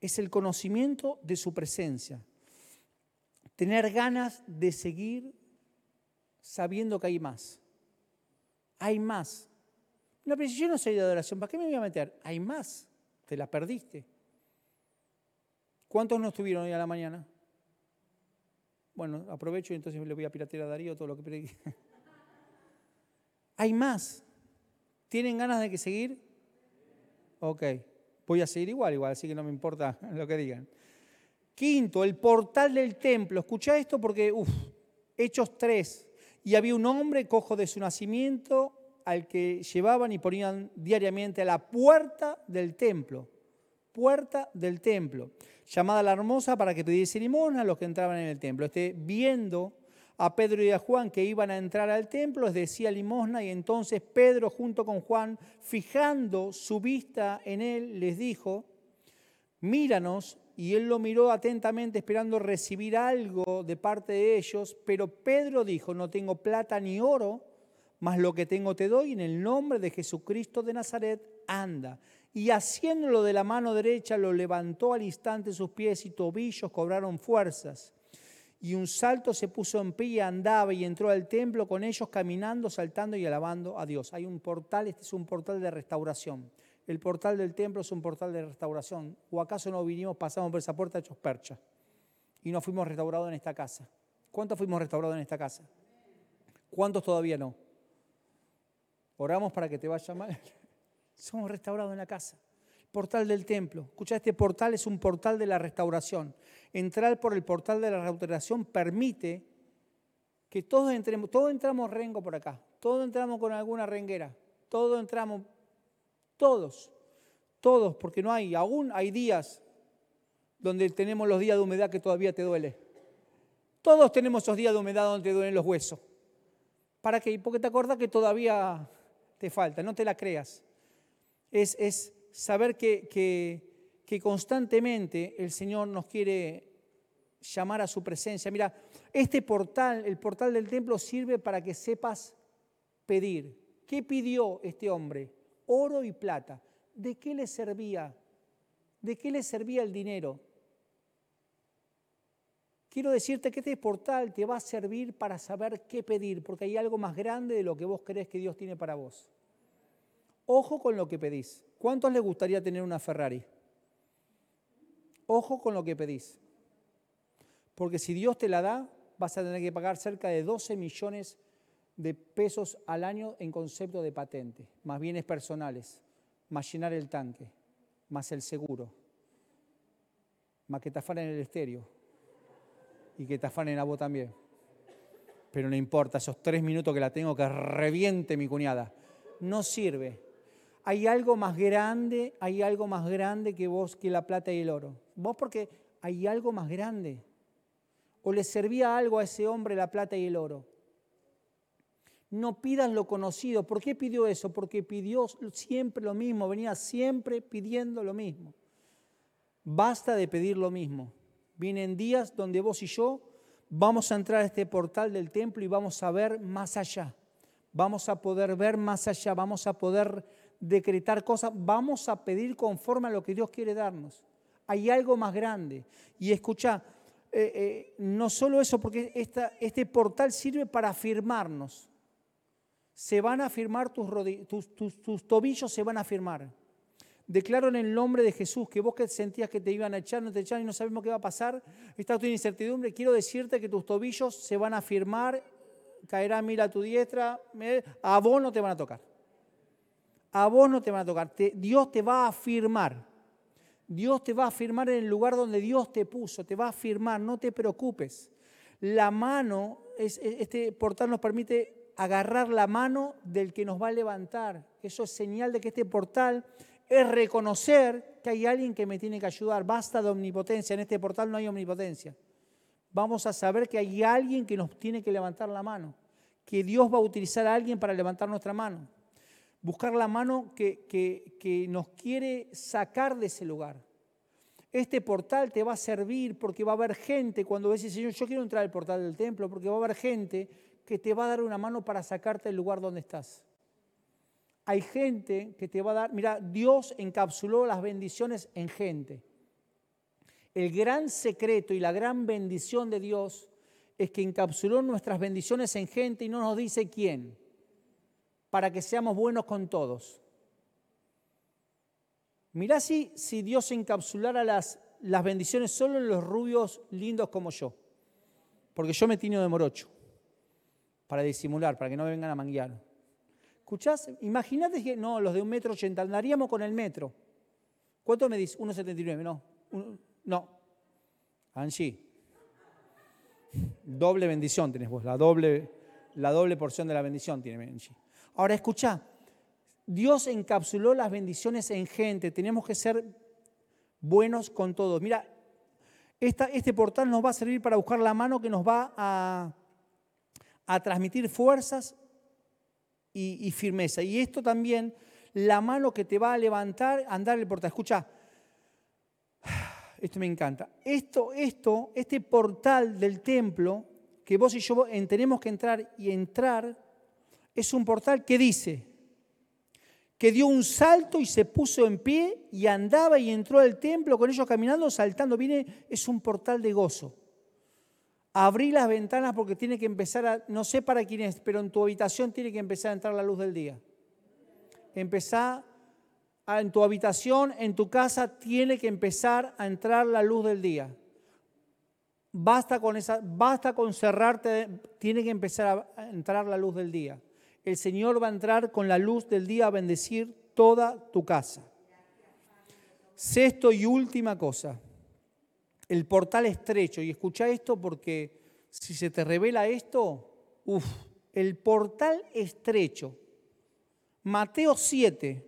es el conocimiento de su presencia. Tener ganas de seguir sabiendo que hay más hay más. No, pero si yo no soy de adoración, ¿para qué me voy a meter? Hay más, te la perdiste. ¿Cuántos no estuvieron hoy a la mañana? Bueno, aprovecho y entonces le voy a piratear a Darío todo lo que pedí. Hay más. ¿Tienen ganas de que seguir? Ok, voy a seguir igual, igual, así que no me importa lo que digan. Quinto, el portal del templo. Escucha esto porque, uff, Hechos 3, y había un hombre cojo de su nacimiento al que llevaban y ponían diariamente a la puerta del templo, puerta del templo, llamada la hermosa para que pidiese limosna a los que entraban en el templo. Este, viendo a Pedro y a Juan que iban a entrar al templo, les decía limosna y entonces Pedro junto con Juan, fijando su vista en él, les dijo, míranos y él lo miró atentamente esperando recibir algo de parte de ellos, pero Pedro dijo, no tengo plata ni oro, mas lo que tengo te doy en el nombre de Jesucristo de Nazaret, anda. Y haciéndolo de la mano derecha, lo levantó al instante sus pies y tobillos cobraron fuerzas. Y un salto se puso en pie andaba y entró al templo con ellos caminando, saltando y alabando a Dios. Hay un portal, este es un portal de restauración el portal del templo es un portal de restauración. ¿O acaso no vinimos, pasamos por esa puerta hechos percha y no fuimos restaurados en esta casa? ¿Cuántos fuimos restaurados en esta casa? ¿Cuántos todavía no? Oramos para que te vaya mal. Somos restaurados en la casa. Portal del templo. Escucha, este portal es un portal de la restauración. Entrar por el portal de la restauración permite que todos entremos, todos entramos rengo por acá, todos entramos con alguna renguera, todos entramos todos, todos, porque no hay, aún hay días donde tenemos los días de humedad que todavía te duele. Todos tenemos esos días de humedad donde te duelen los huesos. ¿Para qué? Porque te acuerdas que todavía te falta, no te la creas. Es, es saber que, que, que constantemente el Señor nos quiere llamar a su presencia. Mira, este portal, el portal del templo, sirve para que sepas pedir. ¿Qué pidió este hombre? oro y plata. ¿De qué le servía? ¿De qué le servía el dinero? Quiero decirte que este portal te va a servir para saber qué pedir, porque hay algo más grande de lo que vos crees que Dios tiene para vos. Ojo con lo que pedís. ¿Cuántos les gustaría tener una Ferrari? Ojo con lo que pedís. Porque si Dios te la da, vas a tener que pagar cerca de 12 millones de pesos al año en concepto de patente, más bienes personales, más llenar el tanque, más el seguro, más que te en el estéreo y que te en la voz también. Pero no importa, esos tres minutos que la tengo que reviente mi cuñada. No sirve. Hay algo más grande, hay algo más grande que vos, que la plata y el oro. Vos porque hay algo más grande. O le servía algo a ese hombre la plata y el oro. No pidas lo conocido. ¿Por qué pidió eso? Porque pidió siempre lo mismo, venía siempre pidiendo lo mismo. Basta de pedir lo mismo. Vienen días donde vos y yo vamos a entrar a este portal del templo y vamos a ver más allá. Vamos a poder ver más allá, vamos a poder decretar cosas, vamos a pedir conforme a lo que Dios quiere darnos. Hay algo más grande. Y escucha, eh, eh, no solo eso, porque este portal sirve para afirmarnos se van a afirmar tus, tus, tobillos, se van a afirmar. Declaro en el nombre de Jesús que vos que sentías que te iban a echar, no te echaron y no sabemos qué va a pasar, está tu incertidumbre, quiero decirte que tus tobillos se van a afirmar, caerá mil a tu diestra, a vos no te van a tocar. A vos no te van a tocar. Dios te va a afirmar. Dios te va a afirmar en el lugar donde Dios te puso, te va a afirmar, no te preocupes. La mano, este portal nos permite agarrar la mano del que nos va a levantar. Eso es señal de que este portal es reconocer que hay alguien que me tiene que ayudar. Basta de omnipotencia. En este portal no hay omnipotencia. Vamos a saber que hay alguien que nos tiene que levantar la mano. Que Dios va a utilizar a alguien para levantar nuestra mano. Buscar la mano que, que nos quiere sacar de ese lugar. Este portal te va a servir porque va a haber gente, cuando ves, Señor, yo quiero entrar al portal del templo, porque va a haber gente que te va a dar una mano para sacarte del lugar donde estás. Hay gente que te va a dar, mira, Dios encapsuló las bendiciones en gente. El gran secreto y la gran bendición de Dios es que encapsuló nuestras bendiciones en gente y no nos dice quién, para que seamos buenos con todos. Mirá si, si Dios encapsulara las, las bendiciones solo en los rubios lindos como yo, porque yo me tino de morocho para disimular, para que no me vengan a manguear. ¿Escuchás? Imagínate que, no, los de un metro ochenta, andaríamos con el metro. ¿Cuánto me dice? 1,79, no. no. Angie. Doble bendición tenés vos, la doble, la doble porción de la bendición tiene Angie. Ahora escuchá, Dios encapsuló las bendiciones en gente, tenemos que ser buenos con todos. Mira, este portal nos va a servir para buscar la mano que nos va a transmitir fuerzas y, firmeza. Y esto también, la mano que te va a levantar, andar el portal. Escucha, esto me encanta. Esto, esto, este portal del templo, que vos y yo tenemos que entrar y entrar, es un portal que dice que dio un salto y se puso en pie y andaba y entró al templo con ellos caminando, saltando. Viene, es un portal de gozo. Abrí las ventanas porque tiene que empezar a, no sé para quién es, pero en tu habitación tiene que empezar a entrar la luz del día. Empezá en tu habitación, en tu casa, tiene que empezar a entrar la luz del día. Basta con, esa, basta con cerrarte, tiene que empezar a entrar la luz del día. El Señor va a entrar con la luz del día a bendecir toda tu casa. Sexto y última cosa el portal estrecho. Y escucha esto porque si se te revela esto, uff, el portal estrecho. Mateo 7,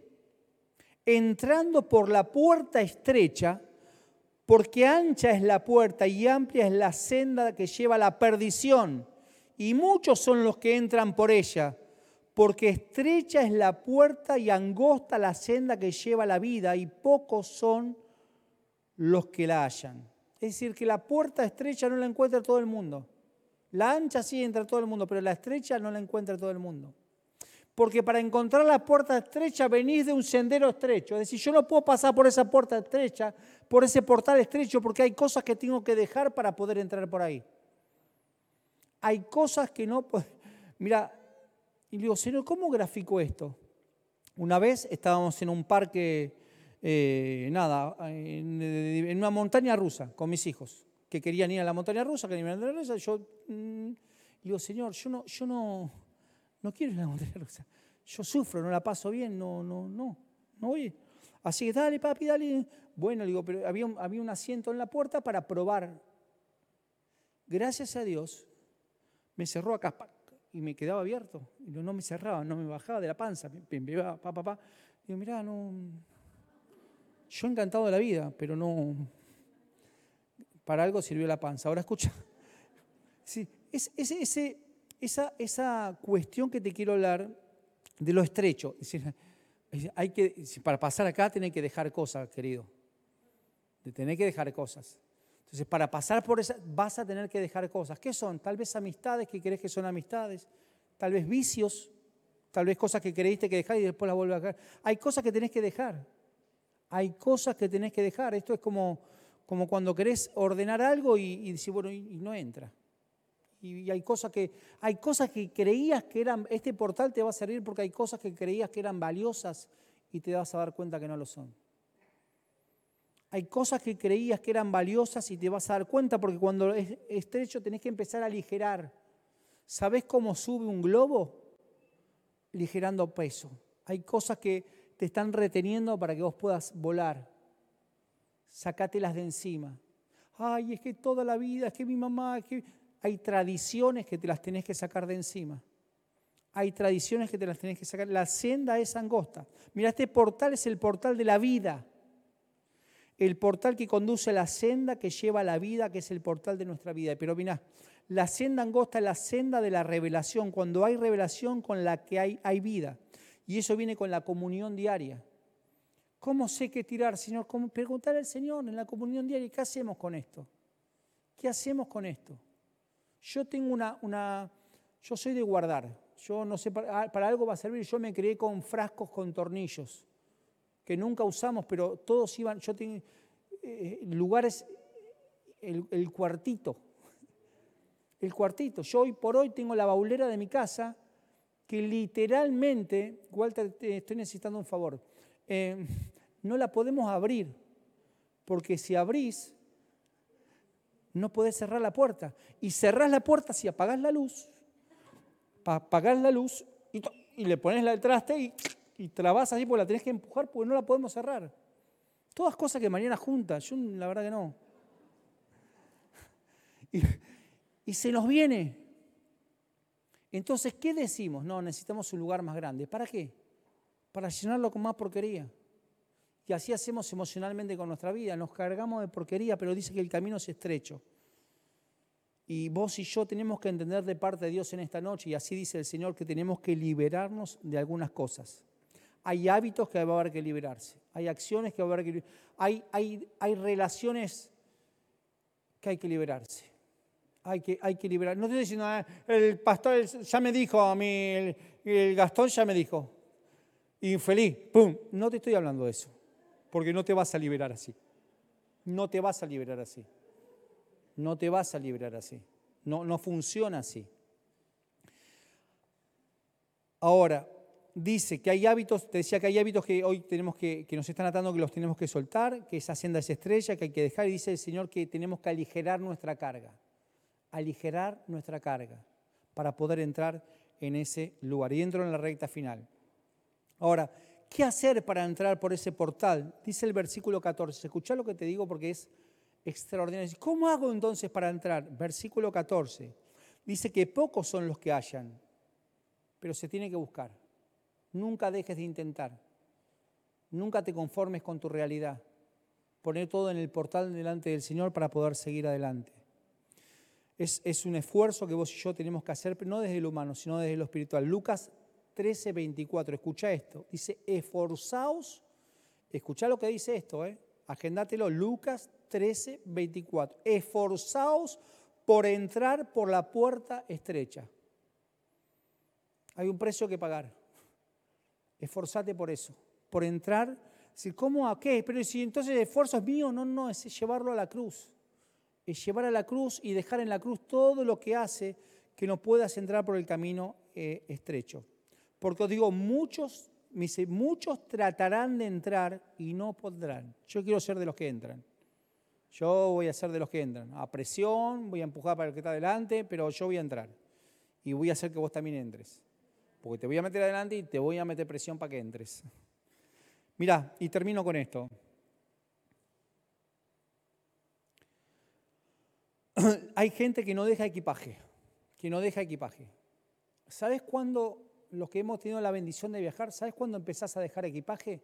entrando por la puerta estrecha, porque ancha es la puerta y amplia es la senda que lleva a la perdición, y muchos son los que entran por ella, porque estrecha es la puerta y angosta la senda que lleva la vida, y pocos son los que la hallan. Es decir, que la puerta estrecha no la encuentra todo el mundo. La ancha sí entra todo el mundo, pero la estrecha no la encuentra todo el mundo. Porque para encontrar la puerta estrecha venís de un sendero estrecho. Es decir, yo no puedo pasar por esa puerta estrecha, por ese portal estrecho, porque hay cosas que tengo que dejar para poder entrar por ahí. Hay cosas que no... Mira, y digo, Señor, ¿cómo grafico esto? Una vez estábamos en un parque, eh, nada, en, una montaña rusa con mis hijos, que querían ir a la montaña rusa, querían ir a la montaña rusa. Yo mm, digo, Señor, yo no, yo no, no quiero ir a la montaña rusa. Yo sufro, no la paso bien, no, no, no, no voy. Así que dale, papi, dale. Bueno, digo, pero había un, había un asiento en la puerta para probar. Gracias a Dios, me cerró acá y me quedaba abierto. Y no, me cerraba, no me bajaba de la panza. Me, pa, pa, pa. Digo, mirá, no. Yo encantado de la vida, pero no. Para algo sirvió la panza. Ahora escucha. Sí, es, ese, esa, esa cuestión que te quiero hablar de lo estrecho. Hay que, para pasar acá tenés que dejar cosas, querido. Tenés que dejar cosas. Entonces, para pasar por esa, vas a tener que dejar cosas. ¿Qué son? Tal vez amistades que crees que son amistades, tal vez vicios, tal vez cosas que creíste que dejar y después las vuelves a dejar. Hay cosas que tenés que dejar. Hay cosas que tenés que dejar. Esto es como, como cuando querés ordenar algo y, y decís, bueno, y, no entra. Y, hay, cosas que, hay cosas que creías que eran, este portal te va a servir porque hay cosas que creías que eran valiosas y te vas a dar cuenta que no lo son. Hay cosas que creías que eran valiosas y te vas a dar cuenta porque cuando es estrecho tenés que empezar a aligerar. ¿Sabés cómo sube un globo? Ligerando peso. Hay cosas que te están reteniendo para que vos puedas volar. Sacátelas de encima. Ay, es que toda la vida, es que mi mamá, que hay tradiciones que te las tenés que sacar de encima. Hay tradiciones que te las tenés que sacar. La senda es angosta. Mira, este portal es el portal de la vida el portal que conduce a la senda que lleva a la vida, que es el portal de nuestra vida. Pero mira, la senda angosta es la senda de la revelación, cuando hay revelación con la que hay, hay vida. Y eso viene con la comunión diaria. ¿Cómo sé qué tirar, Señor? ¿Cómo? Preguntar al Señor en la comunión diaria, ¿qué hacemos con esto? ¿Qué hacemos con esto? Yo tengo una, una yo soy de guardar. Yo no sé, para, para algo va a servir. Yo me crié con frascos con tornillos que nunca usamos, pero todos iban, yo tengo eh, lugares, el, cuartito, el cuartito. Yo hoy por hoy tengo la baulera de mi casa que literalmente, Walter, te estoy necesitando un favor, eh, no la podemos abrir, porque si abrís, no podés cerrar la puerta. Y cerrás la puerta si apagás la luz, apagás la luz y, le pones la traste y y trabas así porque la tenés que empujar porque no la podemos cerrar. Todas cosas que mañana juntas, yo la verdad que no. Y, y se nos viene. Entonces, ¿qué decimos? No, necesitamos un lugar más grande. ¿Para qué? Para llenarlo con más porquería. Y así hacemos emocionalmente con nuestra vida. Nos cargamos de porquería, pero dice que el camino es estrecho. Y vos y yo tenemos que entender de parte de Dios en esta noche, y así dice el Señor, que tenemos que liberarnos de algunas cosas. Hay hábitos que va a haber que liberarse. Hay acciones que va a haber que liberarse. Hay, hay, hay relaciones que hay que liberarse. Hay que, hay que liberar. No estoy diciendo, ah, el pastor ya me dijo a mí, el, Gastón ya me dijo. Infeliz, ¡pum! No te estoy hablando de eso. Porque no te vas a liberar así. No te vas a liberar así. No te vas a liberar así. No, no funciona así. Ahora, dice que hay hábitos, te decía que hay hábitos que hoy tenemos que, que nos están atando, que los tenemos que soltar, que esa senda es estrella, que hay que dejar, y dice el Señor que tenemos que aligerar nuestra carga, aligerar nuestra carga para poder entrar en ese lugar. Y entro en la recta final. Ahora, ¿qué hacer para entrar por ese portal? Dice el versículo 14. Escucha lo que te digo porque es extraordinario. ¿Cómo hago entonces para entrar? Versículo 14. Dice que pocos son los que hallan, pero se tiene que buscar. Nunca dejes de intentar. Nunca te conformes con tu realidad. Poner todo en el portal delante del Señor para poder seguir adelante. Es, un esfuerzo que vos y yo tenemos que hacer, pero no desde lo humano, sino desde lo espiritual. Lucas 13, 24, escucha esto. Dice, esforzaos, escucha lo que dice esto, ¿eh? Lucas 13, 24. Esforzaos por entrar por la puerta estrecha. Hay un precio que pagar. Esforzate por eso, por entrar. Decir, ¿cómo a qué? Pero si entonces el esfuerzo es mío, no, no, es llevarlo a la cruz. Es llevar a la cruz y dejar en la cruz todo lo que hace que no puedas entrar por el camino eh, estrecho. Porque os digo, muchos muchos tratarán de entrar y no podrán. Yo quiero ser de los que entran. Yo voy a ser de los que entran. A presión, voy a empujar para el que está adelante, pero yo voy a entrar. Y voy a hacer que vos también entres. Porque te voy a meter adelante y te voy a meter presión para que entres. Mirá, y termino con esto. Hay gente que no deja equipaje, que no deja equipaje. ¿Sabes cuándo los que hemos tenido la bendición de viajar, ¿sabes cuándo empezás a dejar equipaje?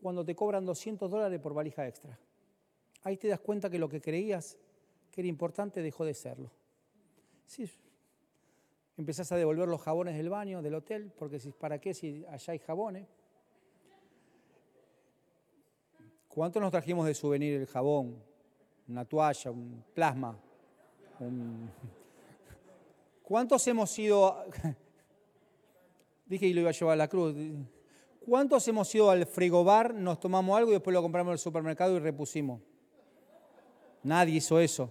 Cuando te cobran 200 dólares por valija extra. Ahí te das cuenta que lo que creías que era importante dejó de serlo. Sí. Empezás a devolver los jabones del baño, del hotel, porque si, ¿para qué si allá hay jabones? ¿Cuánto nos trajimos de souvenir el jabón? Una toalla, un plasma. ¿Cuántos hemos ido Dije y lo iba a llevar a la cruz. ¿Cuántos hemos ido al frigobar, nos tomamos algo y después lo compramos en el supermercado y repusimos? Nadie hizo eso.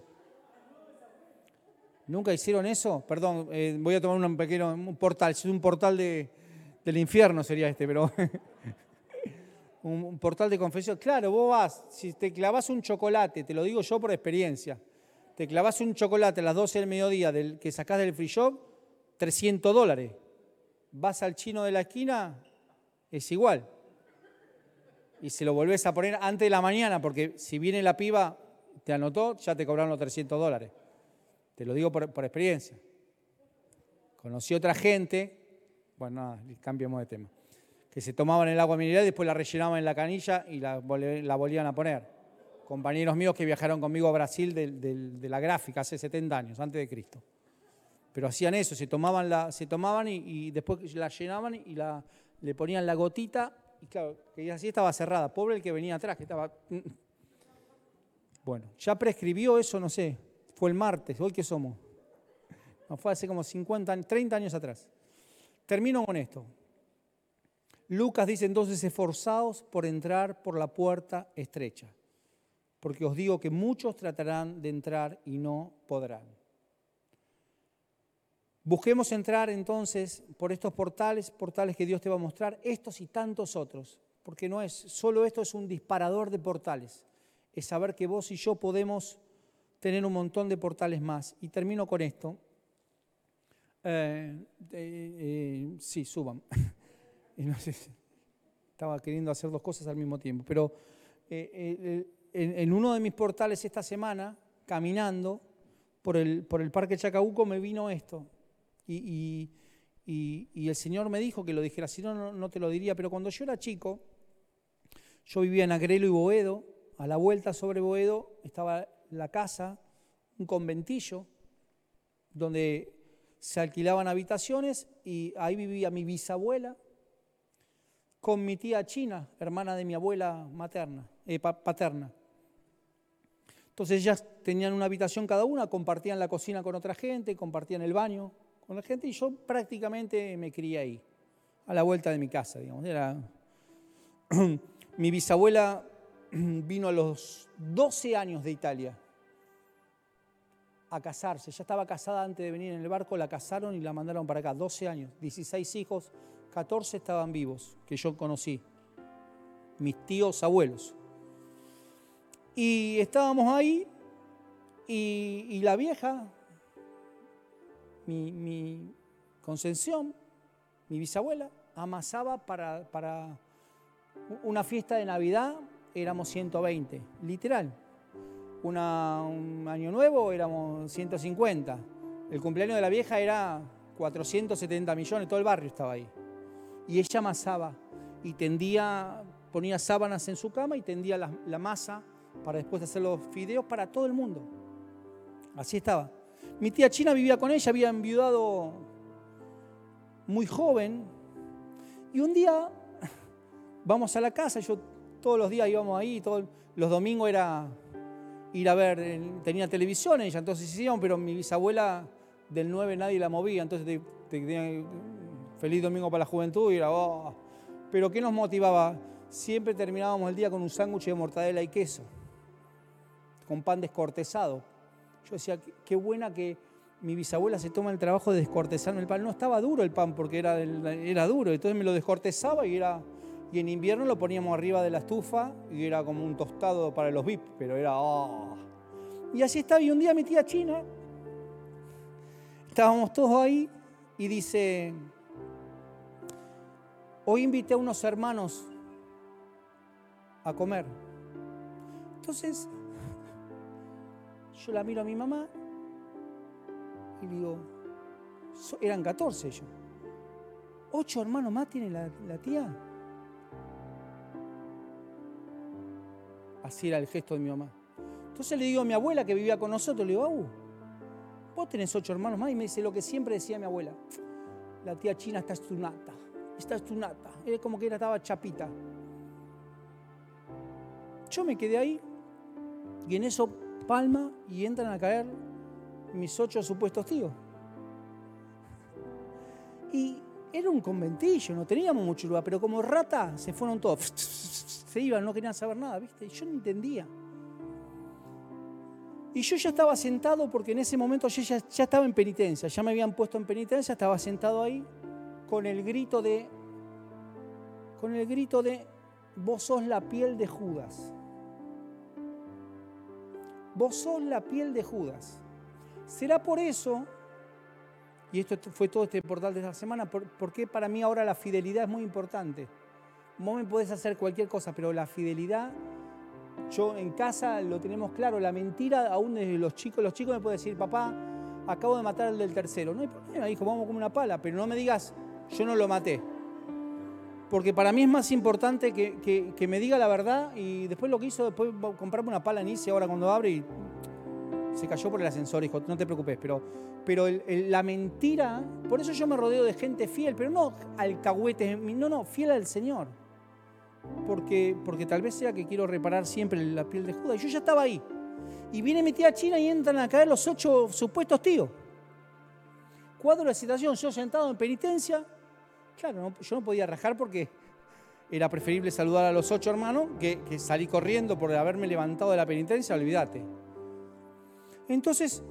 ¿Nunca hicieron eso? Perdón, eh, voy a tomar un pequeño un portal. Un portal de, del infierno sería este, pero un, portal de confesión. Claro, vos vas, si te clavas un chocolate, te lo digo yo por experiencia, te clavas un chocolate a las 12 del mediodía del, que sacás del free shop, 300 dólares vas al chino de la esquina, es igual. Y se lo volvés a poner antes de la mañana, porque si viene la piba, te anotó, ya te cobraron los 300 dólares. Te lo digo por, experiencia. Conocí otra gente, bueno, nada, cambiamos de tema, que se tomaban el agua mineral y después la rellenaban en la canilla y la, volvían a poner. Compañeros míos que viajaron conmigo a Brasil de la gráfica hace 70 años, antes de Cristo. Pero hacían eso, se tomaban, la, se tomaban y, después la llenaban y la, le ponían la gotita y claro, que así estaba cerrada. Pobre el que venía atrás, que estaba... Bueno, ya prescribió eso, no sé, fue el martes, hoy qué somos. No, fue hace como 50, 30 años atrás. Termino con esto. Lucas dice entonces, esforzados por entrar por la puerta estrecha, porque os digo que muchos tratarán de entrar y no podrán. Busquemos entrar entonces por estos portales, portales que Dios te va a mostrar, estos y tantos otros, porque no es, solo esto es un disparador de portales, es saber que vos y yo podemos tener un montón de portales más. Y termino con esto. Eh, eh, sí, suban. estaba queriendo hacer dos cosas al mismo tiempo, pero eh, en, uno de mis portales esta semana, caminando por el, por el Parque Chacabuco, me vino esto. Y, el Señor me dijo que lo dijera, si no, no te lo diría. Pero cuando yo era chico, yo vivía en Agrelo y Boedo, a la vuelta sobre Boedo estaba la casa, un conventillo, donde se alquilaban habitaciones y ahí vivía mi bisabuela con mi tía China, hermana de mi abuela materna, eh, paterna. Entonces ellas tenían una habitación cada una, compartían la cocina con otra gente, compartían el baño con la gente y yo prácticamente me crié ahí, a la vuelta de mi casa, digamos. Era... mi bisabuela vino a los 12 años de Italia a casarse. Ya estaba casada antes de venir en el barco, la casaron y la mandaron para acá. 12 años, 16 hijos, 14 estaban vivos, que yo conocí. Mis tíos abuelos. Y estábamos ahí y, la vieja mi, mi Concepción, mi bisabuela, amasaba para, para una fiesta de Navidad, éramos 120, literal. Un año nuevo éramos 150. El cumpleaños de la vieja era 470 millones, todo el barrio estaba ahí. Y ella amasaba y tendía, ponía sábanas en su cama y tendía la, masa para después hacer los fideos para todo el mundo. Así estaba. Mi tía China vivía con ella, había enviudado muy joven. Y un día vamos a la casa, yo todos los días íbamos ahí, todos los domingos era ir a ver, tenía televisión ella, entonces íbamos, pero mi bisabuela del 9 nadie la movía, entonces te, te, feliz domingo para la juventud y era, oh. pero ¿qué nos motivaba? Siempre terminábamos el día con un sándwich de mortadela y queso, con pan descortezado. Yo decía, qué buena que mi bisabuela se toma el trabajo de descortezarme el pan. No estaba duro el pan porque era, era duro, entonces me lo descortezaba y era... Y en invierno lo poníamos arriba de la estufa y era como un tostado para los VIP, pero era... Oh. Y así estaba. Y un día mi tía China, estábamos todos ahí y dice, hoy invité a unos hermanos a comer. Entonces, yo la miro a mi mamá y digo, eran 14 ellos. ¿Ocho hermanos más tiene la, tía? Así era el gesto de mi mamá. Entonces le digo a mi abuela que vivía con nosotros, le digo, uh, vos tenés ocho hermanos más y me dice lo que siempre decía mi abuela. La tía china está estunata, está estunata. Era como que era, estaba chapita. Yo me quedé ahí y en eso palma y entran a caer mis ocho supuestos tíos. Y era un conventillo, no teníamos mucho lugar, pero como rata se fueron todos, se iban, no querían saber nada, ¿viste? Yo no entendía. Y yo ya estaba sentado porque en ese momento yo ya, ya estaba en penitencia, ya me habían puesto en penitencia, estaba sentado ahí con el grito de, con el grito de, vos sos la piel de Judas. Vos sos la piel de Judas. Será por eso, y esto fue todo este portal de esta semana, porque para mí ahora la fidelidad es muy importante. Vos me podés hacer cualquier cosa, pero la fidelidad, yo en casa lo tenemos claro, la mentira, aún desde los chicos, los chicos me pueden decir, papá, acabo de matar al del tercero. No hay problema, hijo, vamos como una pala, pero no me digas, yo no lo maté. Porque para mí es más importante que, me diga la verdad y después lo que hizo, después comprarme una pala en Isi ahora cuando abre y se cayó por el ascensor, hijo, no te preocupes, pero, pero la mentira, por eso yo me rodeo de gente fiel, pero no alcahuetes, no, no, fiel al Señor. Porque, porque tal vez sea que quiero reparar siempre la piel de Judas. Yo ya estaba ahí. Y viene mi tía China y entran a caer los ocho supuestos tíos. Cuadro de situación, yo sentado en penitencia. Claro, yo no podía rajar porque era preferible saludar a los ocho hermanos que, que salí corriendo por haberme levantado de la penitencia, olvídate. Entonces,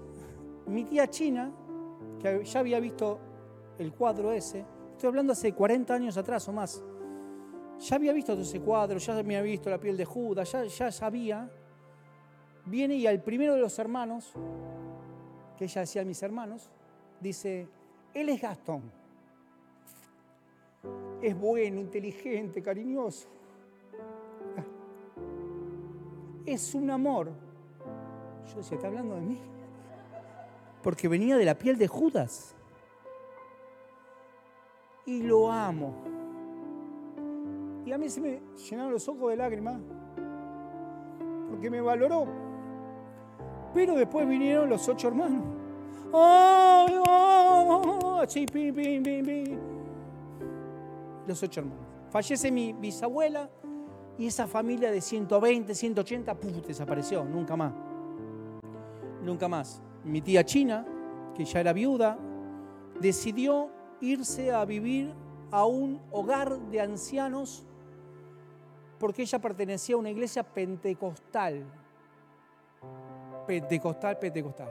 mi tía China, que ya había visto el cuadro ese, estoy hablando hace 40 años atrás o más, ya había visto ese cuadro, ya había visto la piel de Judas, ya, ya sabía, viene y al primero de los hermanos, que ella decía a mis hermanos, dice, él es Gastón, es bueno, inteligente, cariñoso, es un amor yo decía, ¿está hablando de mí? Porque venía de la piel de Judas. Y lo amo. Y a mí se me llenaron los ojos de lágrimas. Porque me valoró. Pero después vinieron los ocho hermanos. ¡Ay, Los ocho hermanos. Fallece mi bisabuela y esa familia de 120, 180, ¡puf! desapareció, nunca más nunca más. Mi tía China, que ya era viuda, decidió irse a vivir a un hogar de ancianos porque ella pertenecía a una iglesia pentecostal. Pentecostal, pentecostal.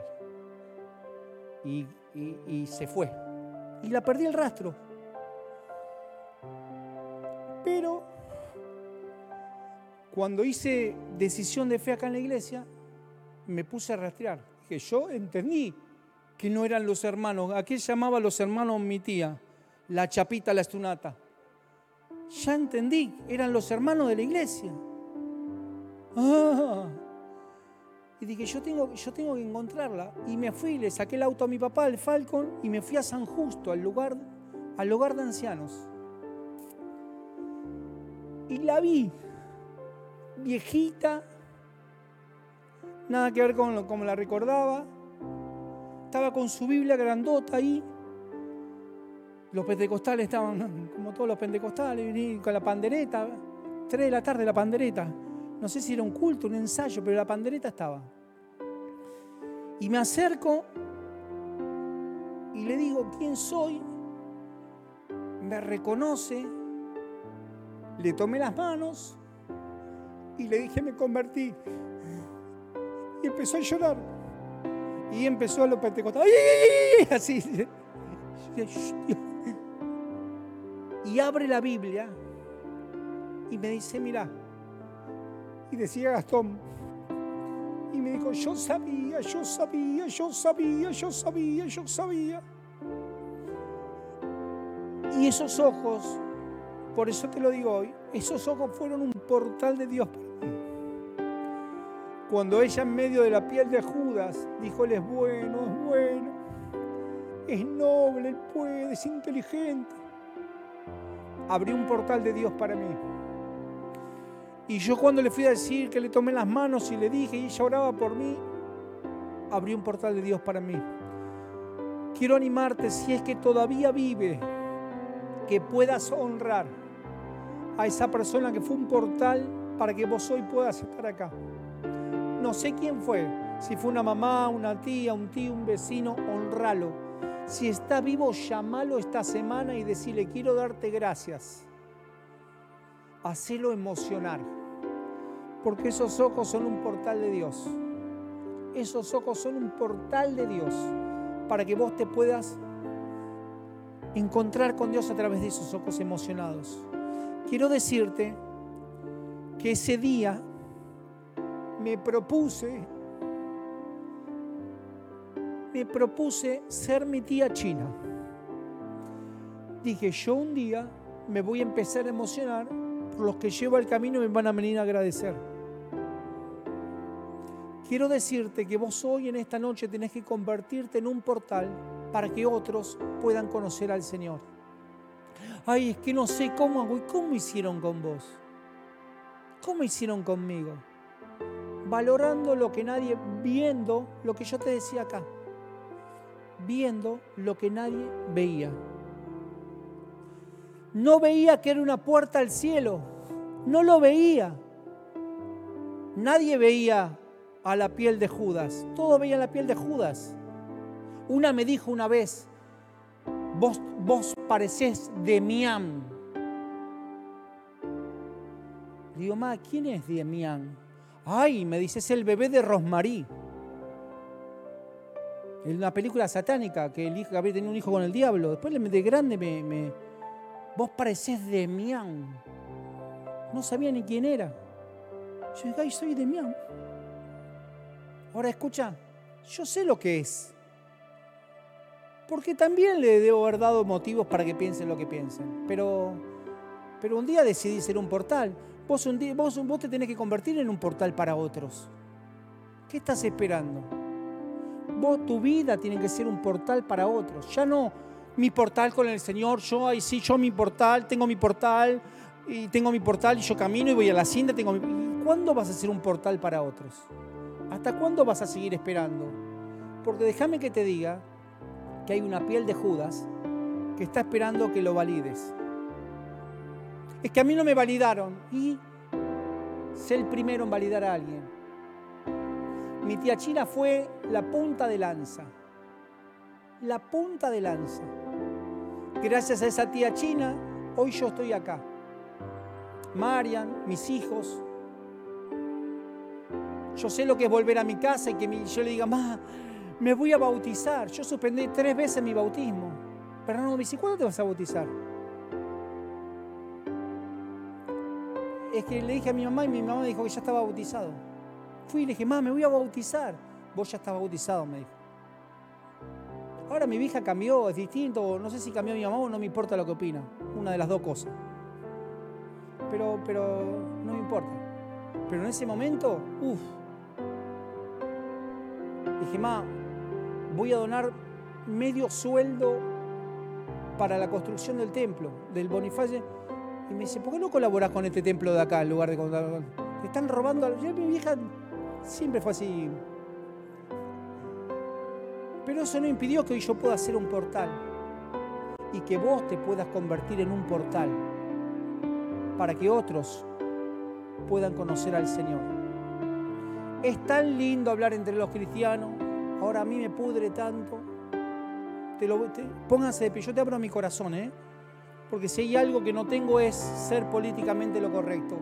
Y, se fue. Y la perdí el rastro. Pero cuando hice decisión de fe acá en la iglesia, me puse a rastrear. Que yo entendí que no eran los hermanos. ¿A qué llamaba los hermanos mi tía? La chapita, la estunata. Ya entendí, eran los hermanos de la iglesia. Ah. Y dije, yo tengo, yo tengo que encontrarla. Y me fui, le saqué el auto a mi papá, el Falcon, y me fui a San Justo, al lugar, al lugar de ancianos. Y la vi, viejita, nada que ver con como la recordaba. Estaba con su Biblia grandota ahí. Los pentecostales estaban, como todos los pentecostales, con la pandereta. Tres de la tarde la pandereta. No sé si era un culto, un ensayo, pero la pandereta estaba. Y me acerco y le digo, ¿quién soy? Me reconoce. Le tomé las manos y le dije, me convertí y empezó a llorar. Y empezó a los pentecostales. ¡Ay, Así. Y abre la Biblia y me dice, mira. Y decía Gastón. Y me dijo, yo sabía, yo sabía, yo sabía, yo sabía, yo sabía. Y esos ojos, por eso te lo digo hoy, esos ojos fueron un portal de Dios para. Cuando ella en medio de la piel de Judas dijo, es bueno, es bueno, es noble, él puede, es inteligente. Abrió un portal de Dios para mí. Y yo cuando le fui a decir que le tomé las manos y le dije y ella oraba por mí, abrió un portal de Dios para mí. Quiero animarte si es que todavía vive, que puedas honrar a esa persona que fue un portal para que vos hoy puedas estar acá. No sé quién fue, si fue una mamá, una tía, un tío, un vecino, honralo. Si está vivo, llamalo esta semana y decirle, quiero darte gracias. Hacelo emocionar, porque esos ojos son un portal de Dios. Esos ojos son un portal de Dios para que vos te puedas encontrar con Dios a través de esos ojos emocionados. Quiero decirte que ese día me propuse, me propuse ser mi tía china. Dije, yo un día me voy a empezar a emocionar por los que llevo al camino me van a venir a agradecer. Quiero decirte que vos hoy en esta noche tenés que convertirte en un portal para que otros puedan conocer al Señor. Ay, es que no sé cómo hago y cómo hicieron con vos. ¿Cómo hicieron conmigo? Valorando lo que nadie, viendo lo que yo te decía acá, viendo lo que nadie veía. No veía que era una puerta al cielo, no lo veía. Nadie veía a la piel de Judas, todo veía la piel de Judas. Una me dijo una vez, vos, vos parecés Demián. Digo, ma, ¿quién es Demián? Ay, me dice, es el bebé de Rosmarí. En una película satánica que el hijo había tenido un hijo con el diablo. Después de grande me, me vos parecés Demián. No sabía ni quién era. Yo dije, ay, soy Demián. Ahora escucha, yo sé lo que es. Porque también le debo haber dado motivos para que piensen lo que piensen. Pero, pero un día decidí ser un portal. Vos, un día, vos, vos te tenés que convertir en un portal para otros. ¿Qué estás esperando? Vos, tu vida tiene que ser un portal para otros. Ya no mi portal con el Señor, yo, ay, sí, yo mi portal, tengo mi portal, y tengo mi portal y yo camino y voy a la cinta, tengo mi... ¿Cuándo vas a ser un portal para otros? ¿Hasta cuándo vas a seguir esperando? Porque déjame que te diga que hay una piel de Judas que está esperando que lo valides es que a mí no me validaron. Y sé el primero en validar a alguien. Mi tía China fue la punta de lanza. La punta de lanza. Gracias a esa tía China, hoy yo estoy acá. Marian, mis hijos. Yo sé lo que es volver a mi casa y que yo le diga, ma, me voy a bautizar. Yo suspendí tres veces mi bautismo. Pero no me dice, ¿cuándo te vas a bautizar? Es que le dije a mi mamá y mi mamá me dijo que ya estaba bautizado. Fui y le dije, mamá, me voy a bautizar. Vos ya estás bautizado, me dijo. Ahora mi vieja cambió, es distinto, no sé si cambió mi mamá o no me importa lo que opina. Una de las dos cosas. Pero, pero no me importa. Pero en ese momento, uff. Dije, mamá, voy a donar medio sueldo para la construcción del templo, del Bonifacio y me dice, ¿por qué no colaborás con este templo de acá en lugar de con... Te están robando... Yo, mi vieja siempre fue así. Pero eso no impidió que hoy yo pueda hacer un portal. Y que vos te puedas convertir en un portal. Para que otros puedan conocer al Señor. Es tan lindo hablar entre los cristianos. Ahora a mí me pudre tanto. Pónganse de pie. Yo te abro mi corazón, ¿eh? Porque si hay algo que no tengo es ser políticamente lo correcto.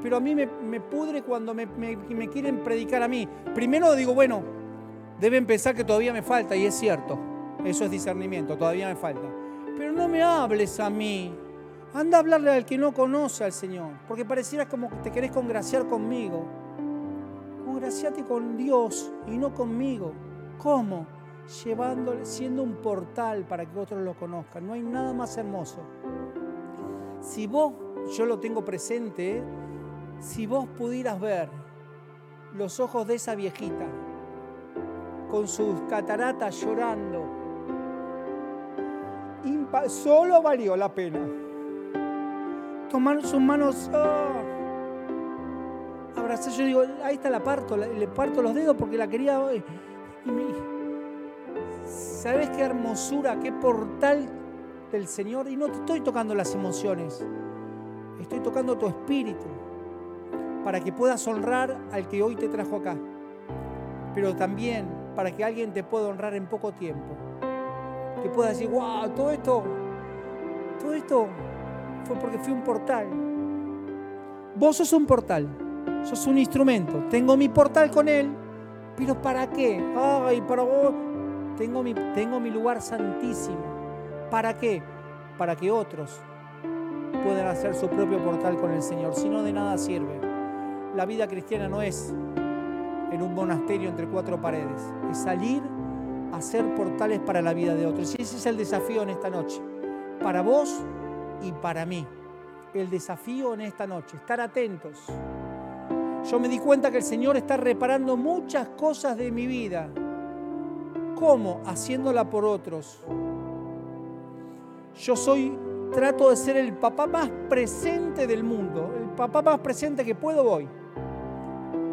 Pero a mí me, pudre cuando me, quieren predicar a mí. Primero digo, bueno, Deben pensar que todavía me falta, y es cierto. Eso es discernimiento, todavía me falta. Pero no me hables a mí. Anda a hablarle al que no conoce al Señor, porque pareciera como que te querés congraciar conmigo. Congraciate con Dios y no conmigo. ¿Cómo? Llevándole, siendo un portal para que otros lo conozcan. No hay nada más hermoso. Si vos, yo lo tengo presente, si vos pudieras ver los ojos de esa viejita con sus cataratas llorando, solo valió la pena. Tomar sus manos, oh, abrazar, yo digo, ahí está la parto, le parto los dedos porque la quería. ¿Sabes qué hermosura, qué portal del Señor? Y no te estoy tocando las emociones, estoy tocando tu espíritu para que puedas honrar al que hoy te trajo acá, pero también para que alguien te pueda honrar en poco tiempo. Que pueda decir, wow, todo esto, todo esto fue porque fui un portal. Vos sos un portal, sos un instrumento. Tengo mi portal con él, pero ¿para qué? Ay, para vos. Tengo mi, lugar santísimo. ¿Para qué? Para que otros puedan hacer su propio portal con el Señor. Si no, de nada sirve la vida cristiana no es en un monasterio entre cuatro paredes, es salir a ser portales para la vida de otros. Y ese es el desafío en esta noche, para vos y para mí. El desafío en esta noche, estar atentos. Yo me di cuenta que el Señor está reparando muchas cosas de mi vida. ¿Cómo? Haciéndola por otros. Yo soy, trato de ser el papá más presente del mundo, el papá más presente que puedo hoy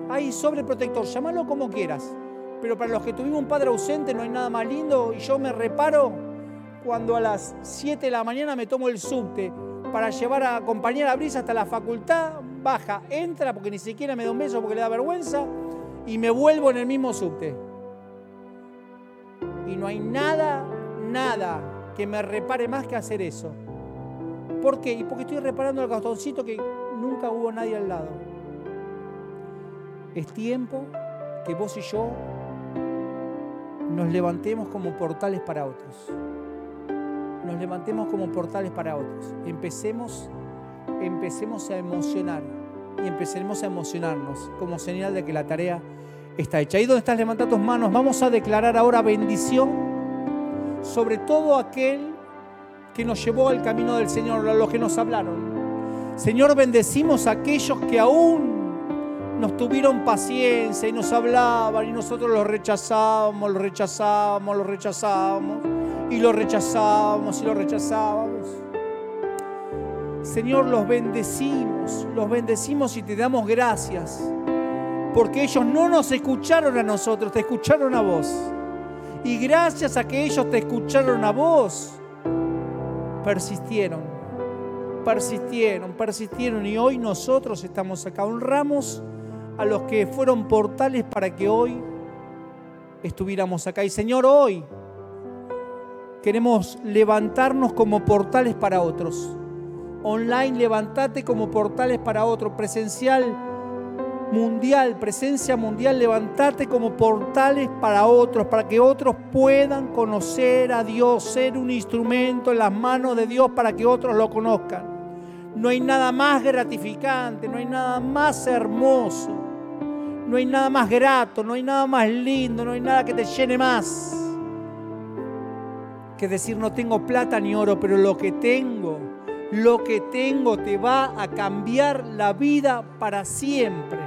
hay sobreprotector, llámalo como quieras. Pero para los que tuvimos un padre ausente no hay nada más lindo y yo me reparo cuando a las 7 de la mañana me tomo el subte para llevar a acompañar a Brisa hasta la facultad, baja, entra porque ni siquiera me da un beso porque le da vergüenza y me vuelvo en el mismo subte. Y no hay nada, nada que me repare más que hacer eso. ¿Por qué? Y porque estoy reparando el gastoncito que nunca hubo nadie al lado. Es tiempo que vos y yo nos levantemos como portales para otros. Nos levantemos como portales para otros. Empecemos, empecemos a emocionar y empecemos a emocionarnos como señal de que la tarea está hecha. Ahí donde estás, levanta tus manos. Vamos a declarar ahora bendición sobre todo aquel que nos llevó al camino del Señor, a los que nos hablaron. Señor, bendecimos a aquellos que aún nos tuvieron paciencia y nos hablaban y nosotros los rechazábamos, los rechazábamos, los rechazábamos y los rechazábamos y los rechazábamos. Señor, los bendecimos, los bendecimos y te damos gracias, porque ellos no nos escucharon a nosotros, te escucharon a vos. Y gracias a que ellos te escucharon a vos, persistieron, persistieron, persistieron y hoy nosotros estamos acá. Honramos a los que fueron portales para que hoy estuviéramos acá. Y Señor, hoy queremos levantarnos como portales para otros. Online, levantate como portales para otros. Presencial, mundial, presencia mundial, levantate como portales para otros, para que otros puedan conocer a Dios, ser un instrumento en las manos de Dios para que otros lo conozcan. No hay nada más gratificante, no hay nada más hermoso no hay nada más grato, no hay nada más lindo, no hay nada que te llene más que decir no tengo plata ni oro, pero lo que tengo, lo que tengo te va a cambiar la vida para siempre.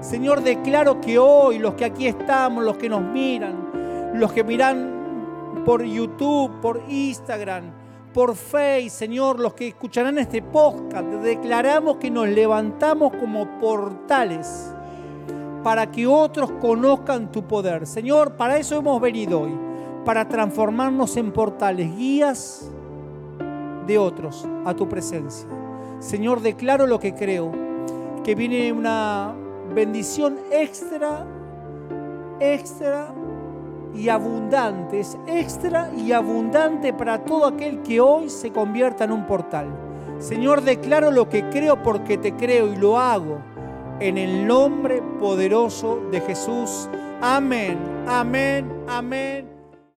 Señor, declaro que hoy los que aquí estamos, los que nos miran, los que miran por YouTube, por Instagram, por Face, Señor, los que escucharán este podcast, declaramos que nos levantamos como portales para que otros conozcan tu poder. Señor, para eso hemos venido hoy, para transformarnos en portales, guías de otros a tu presencia. Señor, declaro lo que creo, que viene una bendición extra, extra y abundante, es extra y abundante para todo aquel que hoy se convierta en un portal. Señor, declaro lo que creo porque te creo y lo hago en el nombre poderoso de Jesús Amén, amén, amén